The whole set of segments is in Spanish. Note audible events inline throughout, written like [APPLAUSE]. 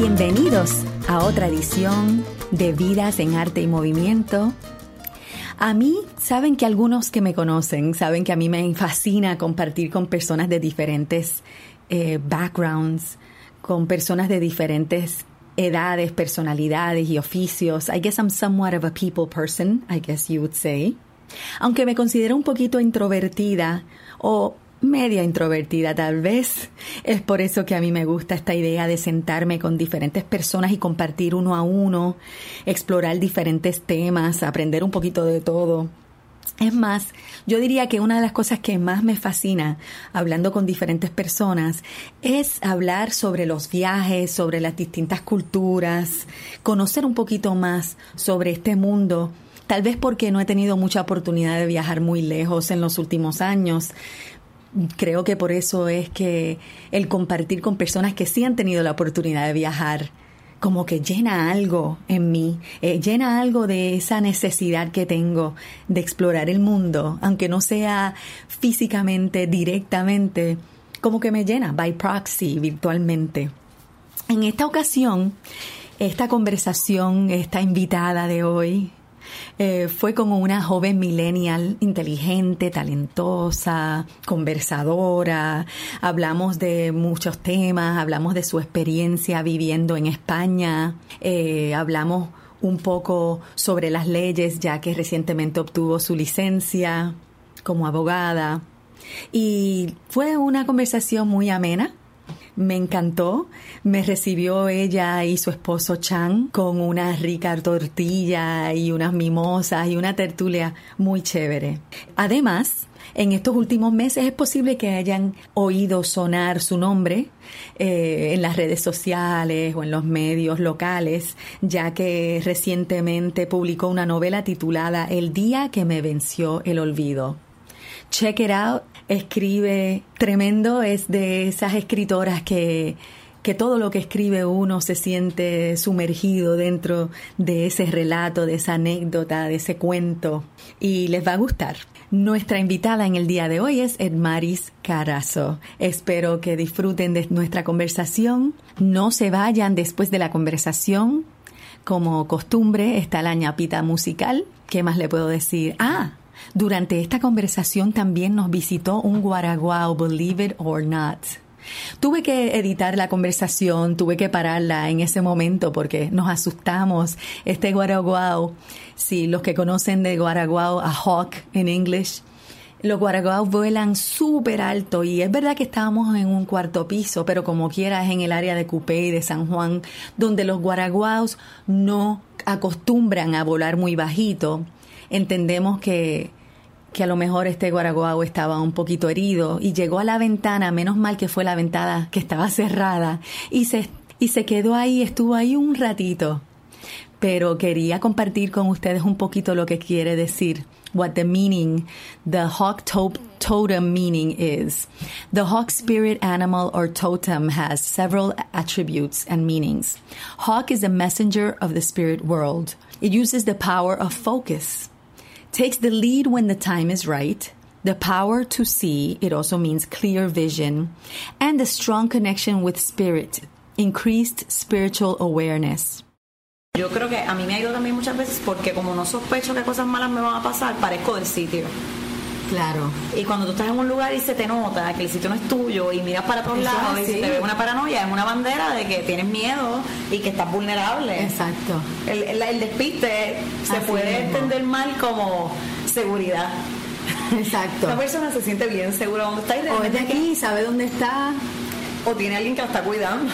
Bienvenidos a otra edición de Vidas en Arte y Movimiento. A mí, saben que algunos que me conocen, saben que a mí me fascina compartir con personas de diferentes eh, backgrounds, con personas de diferentes edades, personalidades y oficios. I guess I'm somewhat of a people person, I guess you would say. Aunque me considero un poquito introvertida o media introvertida tal vez. Es por eso que a mí me gusta esta idea de sentarme con diferentes personas y compartir uno a uno, explorar diferentes temas, aprender un poquito de todo. Es más, yo diría que una de las cosas que más me fascina hablando con diferentes personas es hablar sobre los viajes, sobre las distintas culturas, conocer un poquito más sobre este mundo tal vez porque no he tenido mucha oportunidad de viajar muy lejos en los últimos años, creo que por eso es que el compartir con personas que sí han tenido la oportunidad de viajar, como que llena algo en mí, eh, llena algo de esa necesidad que tengo de explorar el mundo, aunque no sea físicamente, directamente, como que me llena, by proxy, virtualmente. En esta ocasión, esta conversación, esta invitada de hoy, eh, fue como una joven millennial inteligente, talentosa, conversadora. Hablamos de muchos temas, hablamos de su experiencia viviendo en España, eh, hablamos un poco sobre las leyes, ya que recientemente obtuvo su licencia como abogada. Y fue una conversación muy amena, me encantó. Me recibió ella y su esposo Chan con una rica tortilla y unas mimosas y una tertulia muy chévere. Además, en estos últimos meses es posible que hayan oído sonar su nombre eh, en las redes sociales o en los medios locales, ya que recientemente publicó una novela titulada El día que me venció el olvido. Check it out escribe tremendo, es de esas escritoras que, que todo lo que escribe uno se siente sumergido dentro de ese relato, de esa anécdota, de ese cuento y les va a gustar. Nuestra invitada en el día de hoy es Edmaris Carazo. Espero que disfruten de nuestra conversación. No se vayan después de la conversación. Como costumbre está la ñapita musical. ¿Qué más le puedo decir? Ah, durante esta conversación también nos visitó un guaraguao, believe it or not. Tuve que editar la conversación, tuve que pararla en ese momento porque nos asustamos. Este guaraguao, si los que conocen de guaraguao a hawk en inglés, los guaraguaos vuelan súper alto y es verdad que estábamos en un cuarto piso, pero como quiera es en el área de Cupé y de San Juan, donde los guaraguaos no acostumbran a volar muy bajito. Entendemos que que a lo mejor este guaraguao estaba un poquito herido y llegó a la ventana, menos mal que fue la ventana que estaba cerrada y se, y se quedó ahí, estuvo ahí un ratito. Pero quería compartir con ustedes un poquito lo que quiere decir, what the meaning, the hawk totem meaning is. The hawk spirit animal or totem has several attributes and meanings. Hawk is a messenger of the spirit world. It uses the power of focus takes the lead when the time is right, the power to see, it also means clear vision, and a strong connection with spirit, increased spiritual awareness. Yo creo que a mí me ha ido también muchas veces porque como no sospecho que cosas malas me van a pasar, parezco del sitio. Claro. Y cuando tú estás en un lugar y se te nota que el sitio no es tuyo y miras para todos lados y te ve una paranoia, es una bandera de que tienes miedo y que estás vulnerable. Exacto. El, el, despiste se puede entender mal como seguridad. Exacto. Una persona se siente bien segura donde está y o es de aquí, sabe dónde está. O tiene alguien que la está cuidando.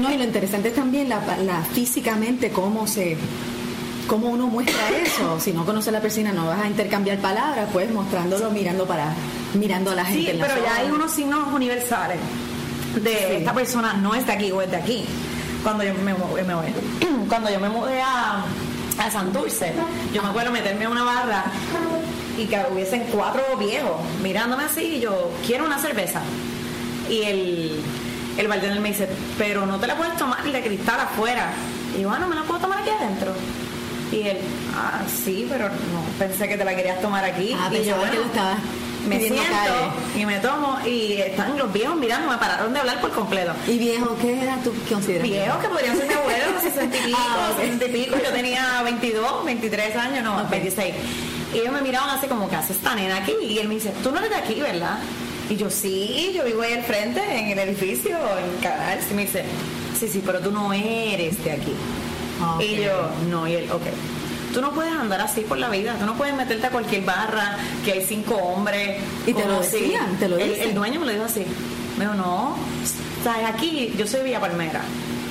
no, y lo interesante es también la, la físicamente cómo se ¿Cómo uno muestra eso? Si no conoce a la persona, no vas a intercambiar palabras, pues mostrándolo, mirando para, mirando a la gente. Sí, pero ya hay unos signos universales de esta persona no es de aquí o es de aquí. Cuando yo me, [CLEARS THROAT] cuando yo me mudé a, a Santurce, yo me acuerdo meterme a una barra y que hubiesen cuatro viejos mirándome así y yo quiero una cerveza. Y el, el bartender me dice, pero no te la puedes tomar de cristal afuera. Y yo, bueno, me la puedo tomar aquí adentro. Y él, ah, sí, pero no, pensé que te la querías tomar aquí. Ah, y yo, bueno, que me siento y me tomo y están los viejos mirando, me pararon de hablar por completo. ¿Y viejo qué edad tú consideras? Viejos que podrían ser mi abuelo, [LAUGHS] 60 y pico, Ah, ok. 60 y pico, yo tenía 22, 23 años, no, Ok. 26. Y ellos me miraban así como, ¿qué hace esta nena aquí? Y él me dice, tú no eres de aquí, ¿verdad? Y yo, sí, yo vivo ahí al frente, en el edificio, en Canal. Y me dice, sí, sí, pero tú no eres de aquí. Ok. Y yo, no, y él, ok. Tú no puedes andar así por la vida, tú no puedes meterte a cualquier barra que hay cinco hombres. ¿Y te lo si- decían? ¿Te lo el, dicen? el dueño me lo dijo así. Me dijo, no, sabes, aquí yo soy Villa Palmera.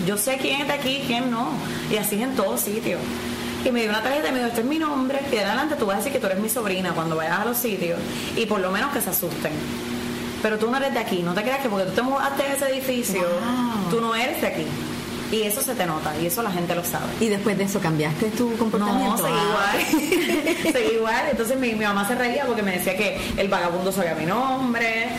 Yo sé quién es de aquí quién no. Y así es en todos sitios. Y me dio una tarjeta y me dijo, este es mi nombre. Y de adelante tú vas a decir que tú eres mi sobrina cuando vayas a los sitios. Y por lo menos que se asusten. Pero tú no eres de aquí. No te creas que porque tú te mudaste a ese edificio, Wow. tú no eres de aquí. Y eso se te nota. Y eso la gente lo sabe. ¿Y después de eso cambiaste tu comportamiento? No, seguí Ah, igual. [LAUGHS] seguí igual. Entonces mi, mi mamá se reía porque me decía que el vagabundo sabía mi nombre. [LAUGHS]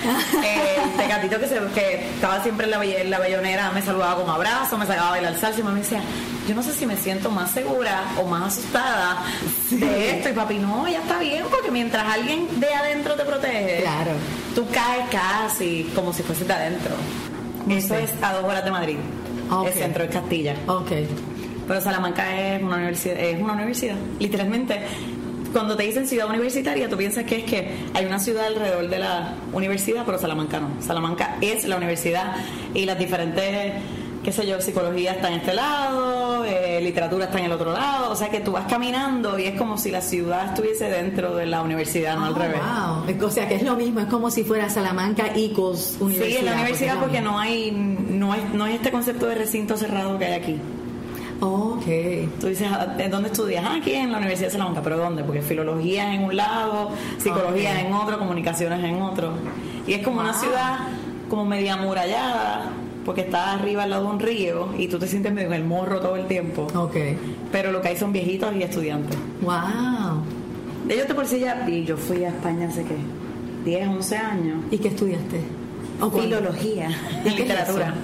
el tecatito que, se, que estaba siempre en la, en la bellonera me saludaba con abrazo, me sacaba a bailar salsa y mamá me decía, yo no sé si me siento más segura o más asustada de esto. Y papi, no, ya está bien porque mientras alguien de adentro te protege, Claro. tú caes casi como si fueses de adentro. Eso es a dos horas de Madrid. Ok. El centro de Castilla. Ok. Pero Salamanca es una universidad, es una universidad, literalmente. Cuando te dicen ciudad universitaria, tú piensas que es que hay una ciudad alrededor de la universidad, pero Salamanca no. Salamanca es la universidad y las diferentes, qué sé yo, psicología está en este lado, eh, literatura está en el otro lado. O sea que tú vas caminando y es como si la ciudad estuviese dentro de la universidad, no al Oh, revés. wow. O sea que es lo mismo, es como si fuera Salamanca Equals Universidad. Sí, en la universidad es porque lo no hay, no es, no es este concepto de recinto cerrado que hay aquí. Ok. Tú dices, "Ah, ¿en dónde estudias? Ah, aquí en la Universidad de Salamanca, pero ¿dónde? Porque filología en un lado, psicología Ok. en otro, comunicaciones en otro. Y es como una Wow. ciudad como media amurallada, porque está arriba al lado de un río y tú te sientes medio en el morro todo el tiempo. Ok. Pero lo que hay son viejitos y estudiantes. Wow. Ellos te por sí ya, y yo fui a España hace qué, 10, 11 años. ¿Y qué estudiaste? Filología [LAUGHS] ¿Y es literatura.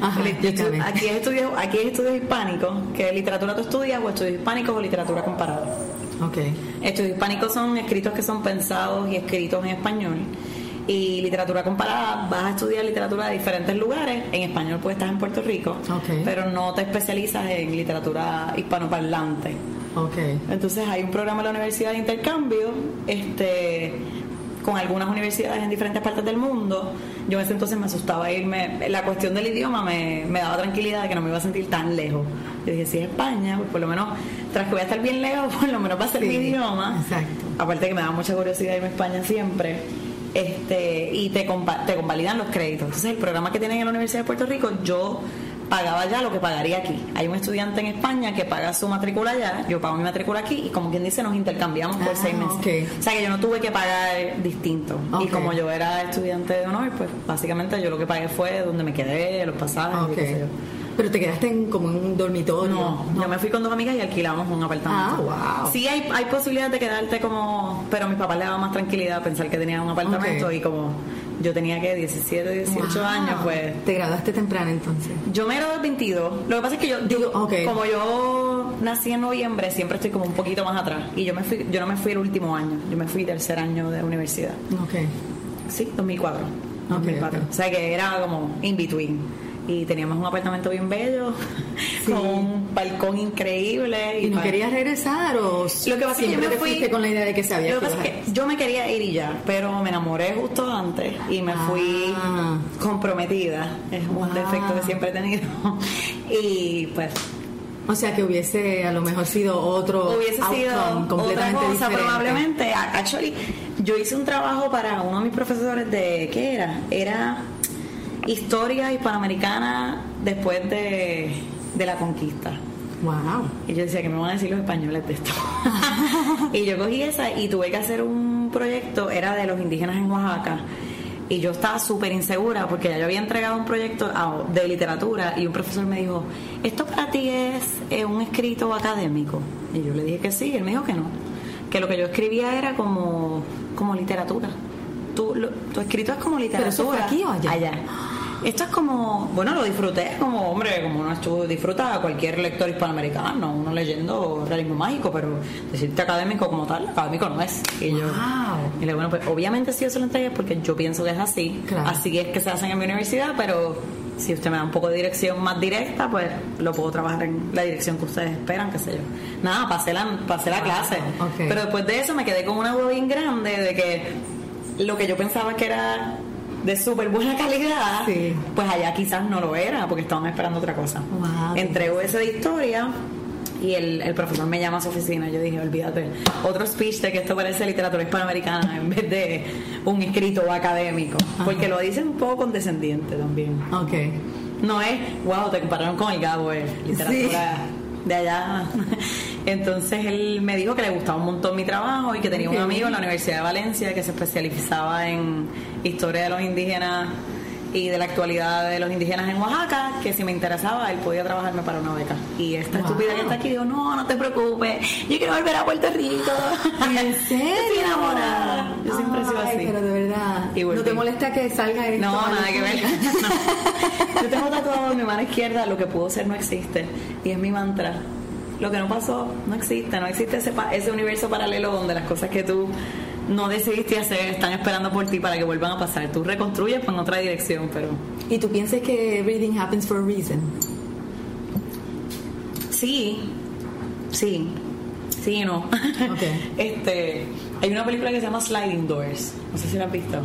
Ajá, Yo estu- explícame. aquí es estudios, aquí hispánicos, que literatura tú estudias o estudios hispánicos o literatura comparada. Ok. Estudios hispánicos son escritos que son pensados y escritos en español. Y literatura comparada, vas a estudiar literatura de diferentes lugares. En español, pues estás en Puerto Rico, pero no te especializas en literatura hispanoparlante. Ok. Entonces hay un programa en la universidad de intercambio este, con algunas universidades en diferentes partes del mundo. Yo en ese entonces me asustaba irme. La cuestión del idioma me, me daba tranquilidad de que no me iba a sentir tan lejos. Yo dije, si es España, pues por lo menos, tras que voy a estar bien lejos, [LAUGHS] por lo menos va a ser Sí, mi idioma. exacto. Aparte que me da mucha curiosidad irme a España siempre. Este, y te, te convalidan los créditos. Entonces el programa que tienen en la Universidad de Puerto Rico, yo pagaba ya lo que pagaría aquí. Hay un estudiante en España que paga su matrícula allá, yo pago mi matrícula aquí y como quien dice nos intercambiamos por Ah, seis meses. O sea que yo no tuve que pagar distinto. Y como yo era estudiante de honor, pues básicamente yo lo que pagué fue donde me quedé, los pasajes, y qué sé yo. Pero te quedaste en, como en un dormitorio. No, yo me fui con dos amigas y alquilamos un apartamento. Ah, wow. Sí, hay, hay posibilidad de quedarte como. Pero a mis papás le daba más tranquilidad pensar que tenía un apartamento y como yo tenía que 17, 18 Wow. años, pues. Te graduaste temprano entonces. Yo me gradué a 22. Lo que pasa es que yo, ok. como yo nací en noviembre, siempre estoy como un poquito más atrás. Y yo me fui, yo no me fui el último año, yo me fui tercer año de universidad. Ok. Sí, 2004. Ok, 2004. ok. O sea que era como in between. Y teníamos un apartamento bien bello, [LAUGHS] Sí. con un balcón increíble. ¿Y no pa- querías regresar o Lo que pasa es que yo siempre me fui con la idea de que sabías Lo que pasa que yo me quería ir y ya, pero me enamoré justo antes y me fui Ah. comprometida. Es un Wow. defecto que siempre he tenido. [LAUGHS] Y pues O sea, que hubiese a lo mejor sido otro hubiese sido outcome otra completamente cosa diferente. probablemente. Actually, yo hice un trabajo para uno de mis profesores de ¿qué era? Era historia hispanoamericana después de, de la conquista. Wow. Y yo decía que me van a decir los españoles de esto. [LAUGHS] y yo cogí esa y tuve que hacer un proyecto, era de los indígenas en Oaxaca. Y yo estaba súper insegura porque ya yo había entregado un proyecto de literatura y un profesor me dijo, ¿esto para ti es eh, un escrito académico? Y yo le dije que sí, y él me dijo que no. Que lo que yo escribía era como, como literatura. Tu, lo- tu escrito es como literatura. eso fue aquí o allá? Allá. Esto es como, bueno, lo disfruté como, hombre, como uno estuvo, disfruta cualquier lector hispanoamericano, uno leyendo realismo mágico, pero decirte académico como tal, académico no es. Y yo, y le bueno, pues obviamente si yo se lo entregué porque yo pienso que es así, así es que se hacen en mi universidad, pero si usted me da un poco de dirección más directa, pues lo puedo trabajar en la dirección que ustedes esperan, qué sé yo. Nada, pasé la, pasé la clase. Pero después de eso me quedé con una duda bien grande de que lo que yo pensaba que era de súper buena calidad, pues allá quizás no lo era, porque estaban esperando otra cosa. Entrego ese de historia y el, el, profesor me llama a su oficina. Yo dije, olvídate, otro speech de que esto parece literatura hispanoamericana en vez de un escrito académico. Porque lo dice un poco condescendiente también. Ok. No es, wow, te compararon con el Gabo, es literatura de allá. [LAUGHS] Entonces él me dijo que le gustaba un montón mi trabajo y que tenía un amigo en la Universidad de Valencia que se especializaba en historia de los indígenas y de la actualidad de los indígenas en Oaxaca, que si me interesaba, él podía trabajarme para una beca. Y esta estúpida que está aquí dijo, no, no te preocupes, yo quiero volver a Puerto Rico. ¿En serio? [LAUGHS] Estoy enamorada. Yo siempre he sido así. pero de verdad. ¿No te molesta que salga esto? No, nada que ver. [LAUGHS] Yo tengo tatuado en mi mano izquierda, lo que pudo ser no existe. Y es mi mantra. Lo que no pasó no existe, no existe ese, ese universo paralelo donde las cosas que tú no decidiste hacer, están esperando por ti para que vuelvan a pasar. Tú reconstruyes en otra dirección, pero... ¿Y tú piensas que everything happens for a reason? Sí, sí, sí no. Okay. [LAUGHS] este, hay una película que se llama Sliding Doors, no sé si la has visto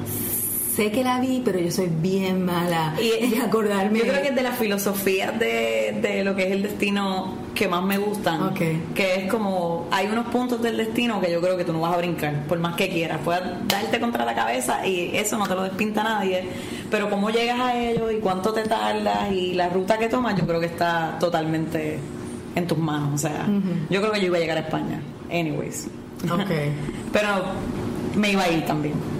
sé que la vi, pero yo soy bien mala y acordarme. Yo creo que es de las filosofías de, de lo que es el destino que más me gustan. Que es como, hay unos puntos del destino que yo creo que tú no vas a brincar, por más que quieras. Puedes darte contra la cabeza y eso no te lo despinta nadie. Pero cómo llegas a ello y cuánto te tardas y la ruta que tomas, yo creo que está totalmente en tus manos. O sea, yo creo que yo iba a llegar a España. Anyways. Okay. [LAUGHS] pero me iba a ir también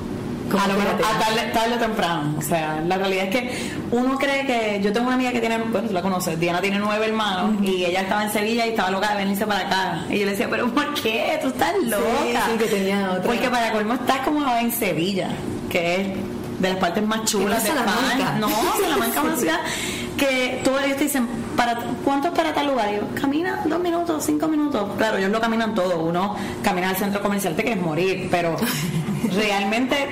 a lo mejor a tarde, o temprano. O sea, la realidad es que uno cree que. Yo tengo una amiga que tiene, bueno, tú la conoces, Diana tiene nueve hermanos y ella estaba en Sevilla y estaba loca de venirse para acá. Y yo le decía, ¿pero por qué? Tú estás loca. Sí, que tenía otra. Porque para colmo estás como en Sevilla, que es de las partes más chulas de España. No, Salamanca es una [LAUGHS] ciudad que todos ellos te dicen, ¿para, ¿cuánto es para tal lugar? Y yo, camina dos minutos, cinco minutos. Claro, ellos lo caminan todo. Uno camina al centro comercial, te quieres morir, pero [LAUGHS] realmente,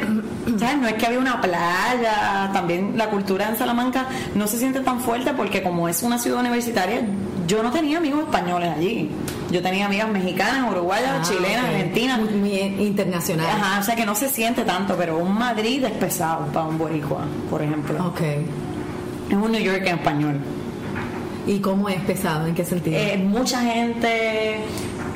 ¿sabes? No es que había una playa, también la cultura en Salamanca no se siente tan fuerte porque como es una ciudad universitaria, yo no tenía amigos españoles allí. Yo tenía amigas mexicanas, uruguayas, ah, chilenas, argentinas. Muy, internacional. Ajá, o sea que no se siente tanto, pero un Madrid es pesado para un boricua, por ejemplo. Ok. Es un New York en español. ¿Y cómo es pesado? ¿En qué sentido? Eh, mucha gente,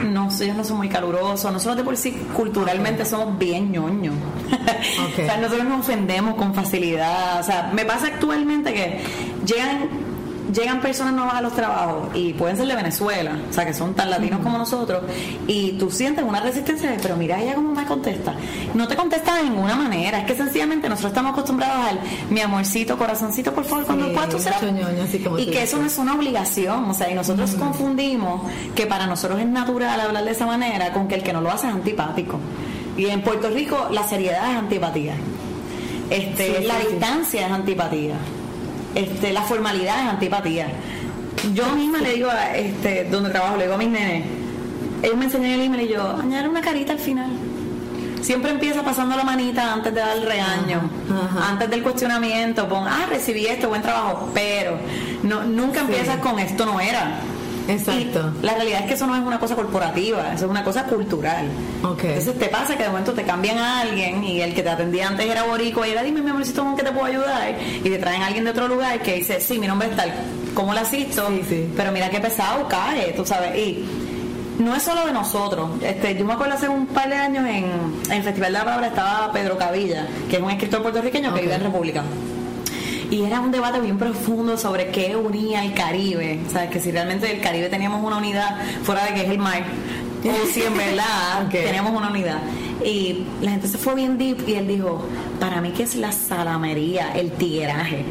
no ellos no son muy calurosos. Nosotros de por sí culturalmente somos bien ñoños. [LAUGHS] o sea, nosotros nos ofendemos con facilidad. O sea, me pasa actualmente que llegan llegan personas nuevas a los trabajos y pueden ser de Venezuela, o sea, que son tan latinos como nosotros, y tú sientes una resistencia de, pero mira ella cómo me contesta. No te contesta de ninguna manera, es que sencillamente nosotros estamos acostumbrados al mi amorcito, corazoncito, por favor, cuando puedas serás. Y que eso no es una obligación, o sea, y nosotros confundimos que para nosotros es natural hablar de esa manera con que el que no lo hace es antipático. Y en Puerto Rico la seriedad es antipatía. Este, la distancia es antipatía este, la formalidad es antipatía. Yo misma le digo a este, donde trabajo, le digo a mis nenes, ellos me enseñan el email y yo, añadir una carita al final. Siempre empieza pasando la manita antes de dar el regaño, antes del cuestionamiento, pon, ah, recibí esto, buen trabajo, pero no, nunca empiezas con esto no era. Exacto. la realidad es que eso no es una cosa corporativa, eso es una cosa cultural. Okay. Entonces te pasa que de momento te cambian a alguien y el que te atendía antes era borico y era dime mi amorcito ¿cómo que te puedo ayudar? Y te traen a alguien de otro lugar que dice, sí, mi nombre es tal, ¿cómo la asisto? Pero mira qué pesado cae, tú sabes. Y no es solo de nosotros. Este, yo me acuerdo hace un par de años en, el Festival de la Palabra estaba Pedro Cavilla, que es un escritor puertorriqueño que vive en República y era un debate bien profundo sobre qué unía el Caribe, sabes que si realmente el Caribe teníamos una unidad fuera de que es el mar, o si en verdad [LAUGHS] teníamos una unidad. Y la gente se fue bien deep y él dijo, para mí que es la salamería, el tigueraje.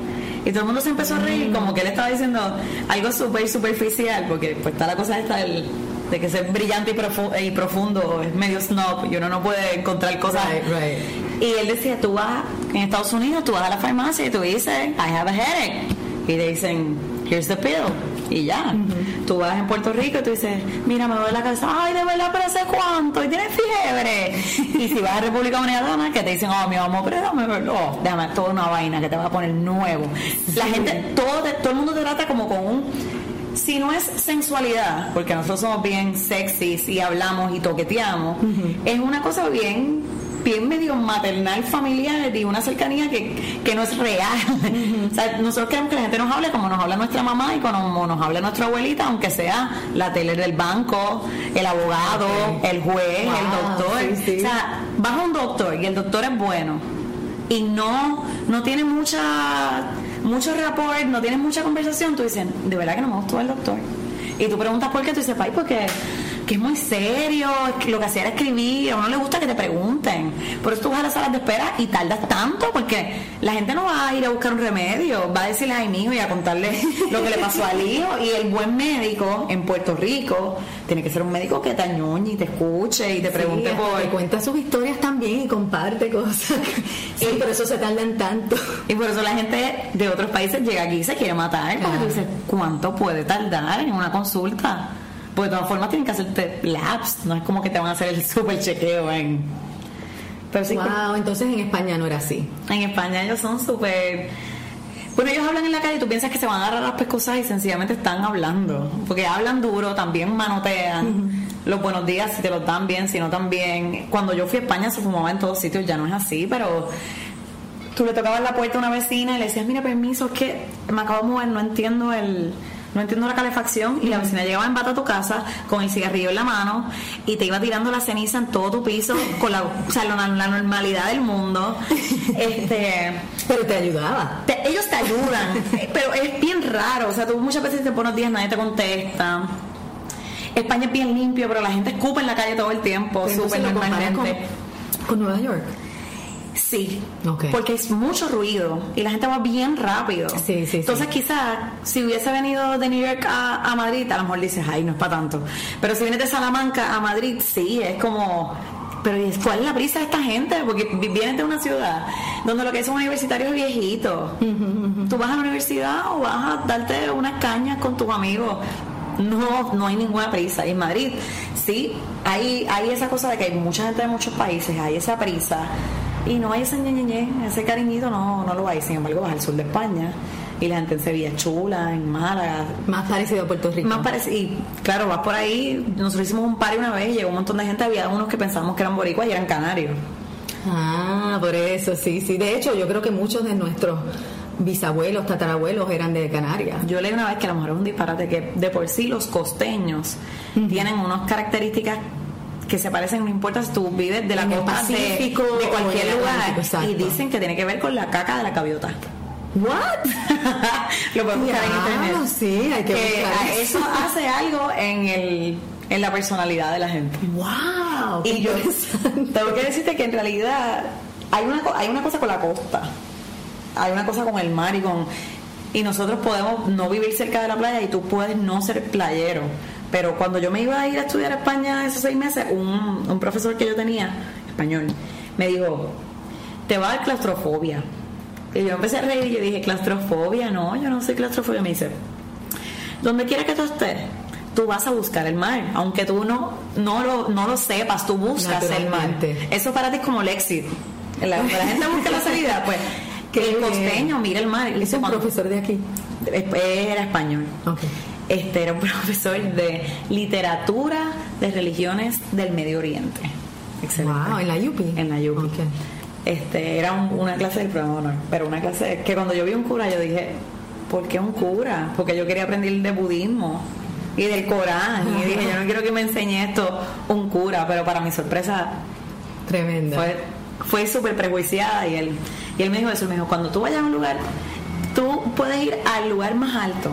Y todo el mundo se empezó a reír, como que él estaba diciendo algo súper superficial, porque pues está la cosa esta del de que ser brillante y, profundo, y profundo es medio snob y uno no puede encontrar cosas. Y él decía, tú vas en Estados Unidos, tú vas a la farmacia y tú dices, I have a headache. Y te dicen, here's the pill. Y ya. Tú vas en Puerto Rico y tú dices, mira, me duele la cabeza, ay, de verdad, pero hace cuánto, y tienes fiebre. [LAUGHS] y si vas a República Dominicana, que te dicen, oh, mi amor, pero déjame verlo. Oh, déjame, toda una vaina que te va a poner nuevo. La gente, todo, todo el mundo te trata como con un si no es sensualidad, porque nosotros somos bien sexys y hablamos y toqueteamos, es una cosa bien bien medio maternal familiar y una cercanía que, que no es real. [LAUGHS] o sea, nosotros queremos que la gente nos hable como nos habla nuestra mamá y como nos habla nuestra abuelita, aunque sea la tele del banco, el abogado, el juez, el doctor. O sea, vas a un doctor y el doctor es bueno y no, no tiene mucha mucho rapport, no tienes mucha conversación, tú dices, de verdad que no me gustó el doctor. Y tú preguntas por qué, tú dices, ay, porque que es muy serio, lo que hacía era escribir, a uno le gusta que te pregunten. Por eso tú vas a las salas de espera y tardas tanto, porque la gente no va a ir a buscar un remedio, va a decirle a mi hijo y a contarle [LAUGHS] lo que le pasó al hijo. Y el buen médico en Puerto Rico tiene que ser un médico que te añoñe y te escuche y te pregunte por. Te cuenta sus historias también y comparte cosas. [LAUGHS] sí, por eso se tardan tanto. Y por eso la gente de otros países llega aquí y se quiere matar, porque tú dices, ¿cuánto puede tardar en una consulta? Porque de todas formas tienen que hacerte labs, no es como que te van a hacer el super chequeo en... Pero sí, wow, entonces en España no era así. En España ellos son súper... Bueno, ellos hablan en la calle y tú piensas que se van a agarrar las pescosas y sencillamente están hablando. Porque hablan duro, también manotean. Los buenos días, si te los dan bien, si no también. Cuando yo fui a España se fumaba en todos sitios, ya no es así, pero tú le tocabas la puerta a una vecina y le decías, mira, permiso, es que me acabo de mover, no entiendo el no entiendo la calefacción y la vecina llegaba en bata a tu casa con el cigarrillo en la mano y te iba tirando la ceniza en todo tu piso con la, o sea, la, normalidad del mundo. [LAUGHS] Este, pero te ayudaba. ellos te ayudan, pero es bien raro, o sea, tú muchas veces te pones días, nadie te contesta. España es bien limpio, pero la gente escupa en la calle todo el tiempo, súper normalmente. con Nueva York. Sí, porque es mucho ruido y la gente va bien rápido. Sí, sí, Entonces, quizás si hubiese venido de New York a, Madrid, a lo mejor dices, ay, no es para tanto. Pero si vienes de Salamanca a Madrid, sí, es como. Pero ¿cuál es la prisa de esta gente? Porque vienes de una ciudad donde lo que es un universitario es viejito. [LAUGHS] Tú vas a la universidad o vas a darte unas cañas con tus amigos no, no hay ninguna prisa. Y en Madrid, sí, hay, hay esa cosa de que hay mucha gente de muchos países, hay esa prisa y no hay ese ñeñeñe, ese cariñito no, no lo hay. Sin embargo, vas al sur de España y la gente en Sevilla Chula, en Málaga. Más parecido a Puerto Rico. Más parecido. Y claro, vas por ahí. Nosotros hicimos un par una vez y llegó un montón de gente. Había unos que pensábamos que eran boricuas y eran canarios. Ah, por eso, sí, sí. De hecho, yo creo que muchos de nuestros bisabuelos, tatarabuelos eran de Canarias. Yo leí una vez que a lo mejor es un disparate que de por sí los costeños tienen unas características que se parecen, no importa si tú vives de la costa Pacífico de, cualquier lugar. Y dicen que tiene que ver con la caca de la gaviota. ¿What? [LAUGHS] Lo podemos buscar en internet. Sí, hay que, Eso hace algo en el en la personalidad de la gente. ¡Wow! Y yo tengo que decirte que en realidad hay una, hay una cosa con la costa, hay una cosa con el mar y con. Y nosotros podemos no vivir cerca de la playa y tú puedes no ser playero pero cuando yo me iba a ir a estudiar a España esos seis meses, un, un profesor que yo tenía, español, me dijo, te va a dar claustrofobia. Y yo empecé a reír y yo dije, claustrofobia, no, yo no soy claustrofobia. Me dice, donde quiera que tú estés, tú vas a buscar el mar, aunque tú no, no, lo, no lo sepas, tú buscas el mar. Eso para ti es como el éxito. La, la gente busca la salida, pues [LAUGHS] que el costeño mira el mar. ¿Es un profesor de aquí? Era español. Okay este era un [LAUGHS] profesor de literatura de religiones del Medio Oriente. Excelente. Wow, en la UPI. En la UPI. Este, era una clase del programa honor, pero una clase que cuando yo vi un cura yo dije, ¿por qué un cura? Porque yo quería aprender de budismo y del Corán y dije, yo no quiero que me enseñe esto un cura, pero para mi sorpresa tremenda. Fue, fue súper prejuiciada y él, y él me dijo eso, me dijo, cuando tú vayas a un lugar, tú puedes ir al lugar más alto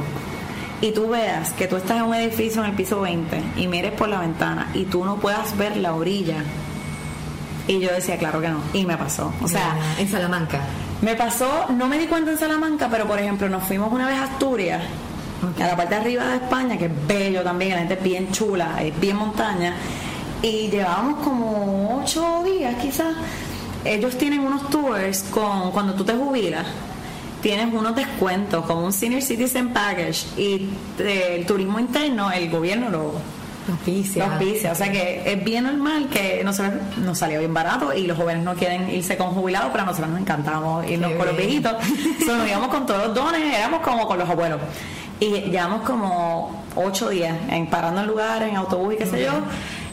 y tú veas que tú estás en un edificio en el piso 20 y mires por la ventana y tú no puedas ver la orilla. Y yo decía, claro que no. Y me pasó. O sea, en Salamanca. Me pasó, no me di cuenta en Salamanca, pero por ejemplo, nos fuimos una vez a Asturias, a la parte de arriba de España, que es bello también, la gente es bien chula, es bien montaña. Y llevábamos como ocho días quizás ellos tienen unos tours con cuando tú te jubilas tienes unos descuentos como un senior citizen package y el turismo interno el gobierno lo Auspicia. los auspicia. O sea que es bien normal que nosotros nos salió bien barato y los jóvenes no quieren irse con jubilados, pero a nosotros nos encantamos irnos Qué con los viejitos. [LAUGHS] Entonces nos íbamos con todos los dones, éramos como con los abuelos. Y llevamos como ocho días en parando en lugares, en autobús y qué sé yo.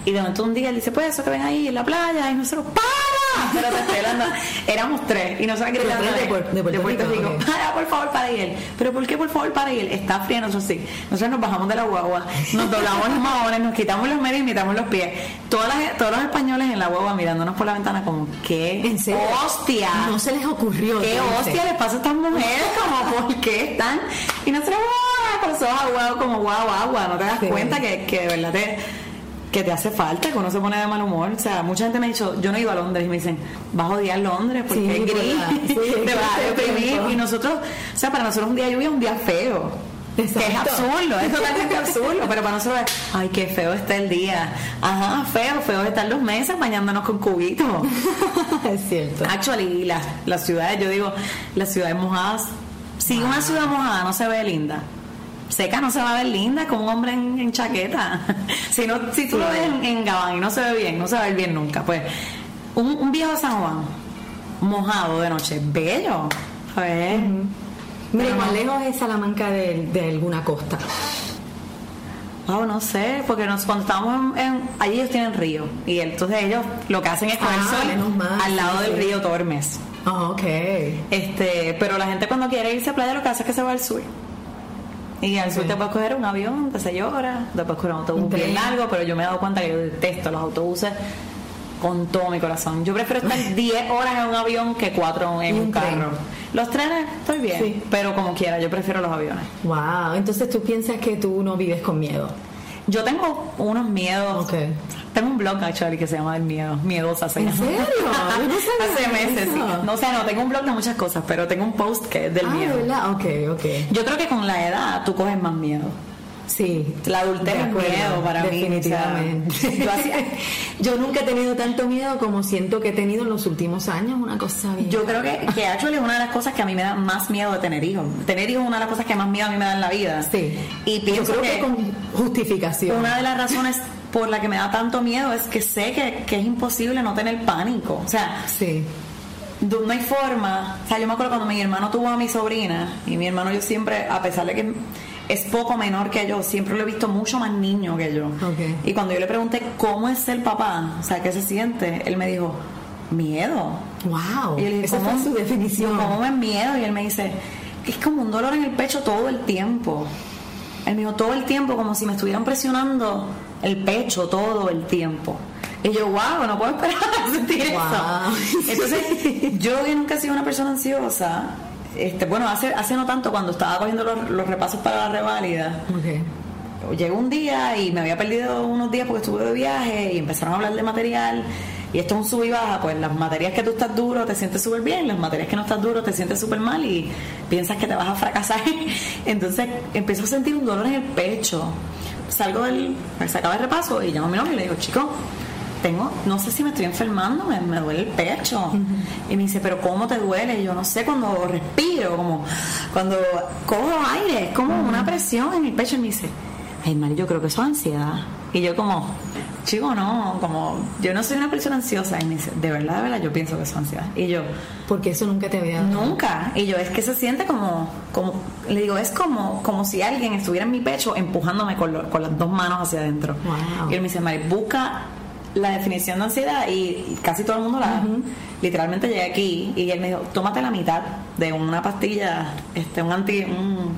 Y de momento un día él dice, pues eso que ven ahí en la playa, y nosotros, ¡para! [LAUGHS] Pero te estoy hablando, éramos tres y nosotros gritando de de Puerto Rico, para, por favor, para él. Pero ¿por qué, por favor, para él? Está frío, nosotros sí. Nosotros nos bajamos de la guagua, nos doblamos los maones, nos quitamos los medios y miramos los pies. Todas las- todos los españoles en la guagua mirándonos por la ventana como, ¿qué? ¿En serio? ¡Hostia! No se les ocurrió. ¿Qué hostia les pasa a estas mujeres? Como, ¿por qué están? Y nosotros, ¡guau! Con los ojos aguados, como, guau, agua. No te das Sí. cuenta que, que de verdad te que te hace falta, que uno se pone de mal humor. O sea, mucha gente me ha dicho, yo no ido a Londres y me dicen, vas a odiar Londres porque Sí, es gris, la- sí, [LAUGHS] te vas a deprimir. Y nosotros, o sea, para nosotros un día de lluvia es un día feo. Que es absurdo, es totalmente [LAUGHS] absurdo, pero para nosotros es, ay, qué feo está el día. Ajá, feo, feo están los meses bañándonos con cubitos. [LAUGHS] es cierto. Actually, las, las ciudades, yo digo, las ciudades mojadas, si una ciudad mojada no se ve linda, seca no se va a ver linda como un hombre en, en chaqueta. [LAUGHS] si, no, si tú lo ves en, en Gabán y no se ve bien, no se va a ver bien nunca. Pues un, un viejo San Juan mojado de noche, bello. Pues, Mira, ¿cuán lejos es Salamanca de, de alguna costa? wow, no sé, porque nos, cuando estábamos en, en- allí ellos tienen río y entonces ellos lo que hacen es coger Ah, sol mal, al lado sí, del río Tormes. Ah, ok. Este, pero la gente cuando quiere irse a playa lo que hace es que se va al sur. Y al sur te puedes coger un avión de 6 horas, después coger un autobús bien largo, pero yo me he dado cuenta que yo detesto los autobuses con todo mi corazón. Yo prefiero estar 10 horas en un avión que 4 en un, carro. Los trenes estoy bien, Sí. pero como quiera, yo prefiero los aviones. Wow, entonces tú piensas que tú no vives con miedo. Yo tengo unos miedos. Ok. Tengo un blog actually que se llama El Miedo, Miedosa se ¿En serio? Hace meses, sí. No, o sea, no tengo un blog de muchas cosas, pero tengo un post que es del ah, miedo. ¿verdad? Ok, ok. Yo creo que con la edad tú coges más miedo. Sí. La adultez es miedo para mí, definitivamente. [LAUGHS] yo nunca he tenido tanto miedo como siento que he tenido en los últimos años, una cosa bien. Yo creo que, que actually es una de las cosas que a mí me da más miedo de tener hijos. Tener hijos es una de las cosas que más miedo a mí me da en la vida. Sí. Y Yo pienso creo que, que, con justificación. una de las razones por la que me da tanto miedo es que sé que, que es imposible no tener pánico. O sea, Sí. no hay forma. O sea, yo me acuerdo cuando mi hermano tuvo a mi sobrina, y mi hermano yo siempre, a pesar de que es poco menor que yo, siempre lo he visto mucho más niño que yo. Y cuando yo le pregunté cómo es ser papá, o sea, qué se siente, él me dijo, miedo. Wow. Y yo le dije, Esa ¿cómo, fue su definición. ¿Cómo me es miedo? Y él me dice, es como un dolor en el pecho todo el tiempo. Él me dijo, todo el tiempo, como si me estuvieran presionando el pecho todo el tiempo. Y yo, wow, no puedo esperar a sentir Wow. eso. Entonces, yo que nunca he sido una persona ansiosa, este, bueno, hace, hace no tanto, cuando estaba cogiendo los, los repasos para la reválida, Ok. llegó un día y me había perdido unos días porque estuve de viaje y empezaron a hablar de material y esto es un sub y baja, pues las materias que tú estás duro te sientes súper bien, las materias que no estás duro te sientes súper mal y piensas que te vas a fracasar. [LAUGHS] Entonces empiezo a sentir un dolor en el pecho. Salgo del, me sacaba el repaso y llamo a mi novio y le digo, chico, tengo, no sé si me estoy enfermando, me, me duele el pecho. Y me dice, pero ¿cómo te duele? Y yo no sé, cuando respiro, como cuando cojo aire, es como una presión en mi pecho. Y me dice, ay, Mari, yo creo que eso es ansiedad. Y yo como, chico, no, como, yo no soy una persona ansiosa. Y me dice, de verdad, de verdad, yo pienso que eso es ansiedad. Y yo, Porque eso nunca te había dado. Nunca. Y yo, es que se siente como, como le digo, es como, como si alguien estuviera en mi pecho empujándome con, lo- con las dos manos hacia adentro. Wow. Y él me dice, Mari, busca la definición de ansiedad y, casi todo el mundo la literalmente llegué aquí y él me dijo, tómate la mitad de una pastilla, este, un anti, un,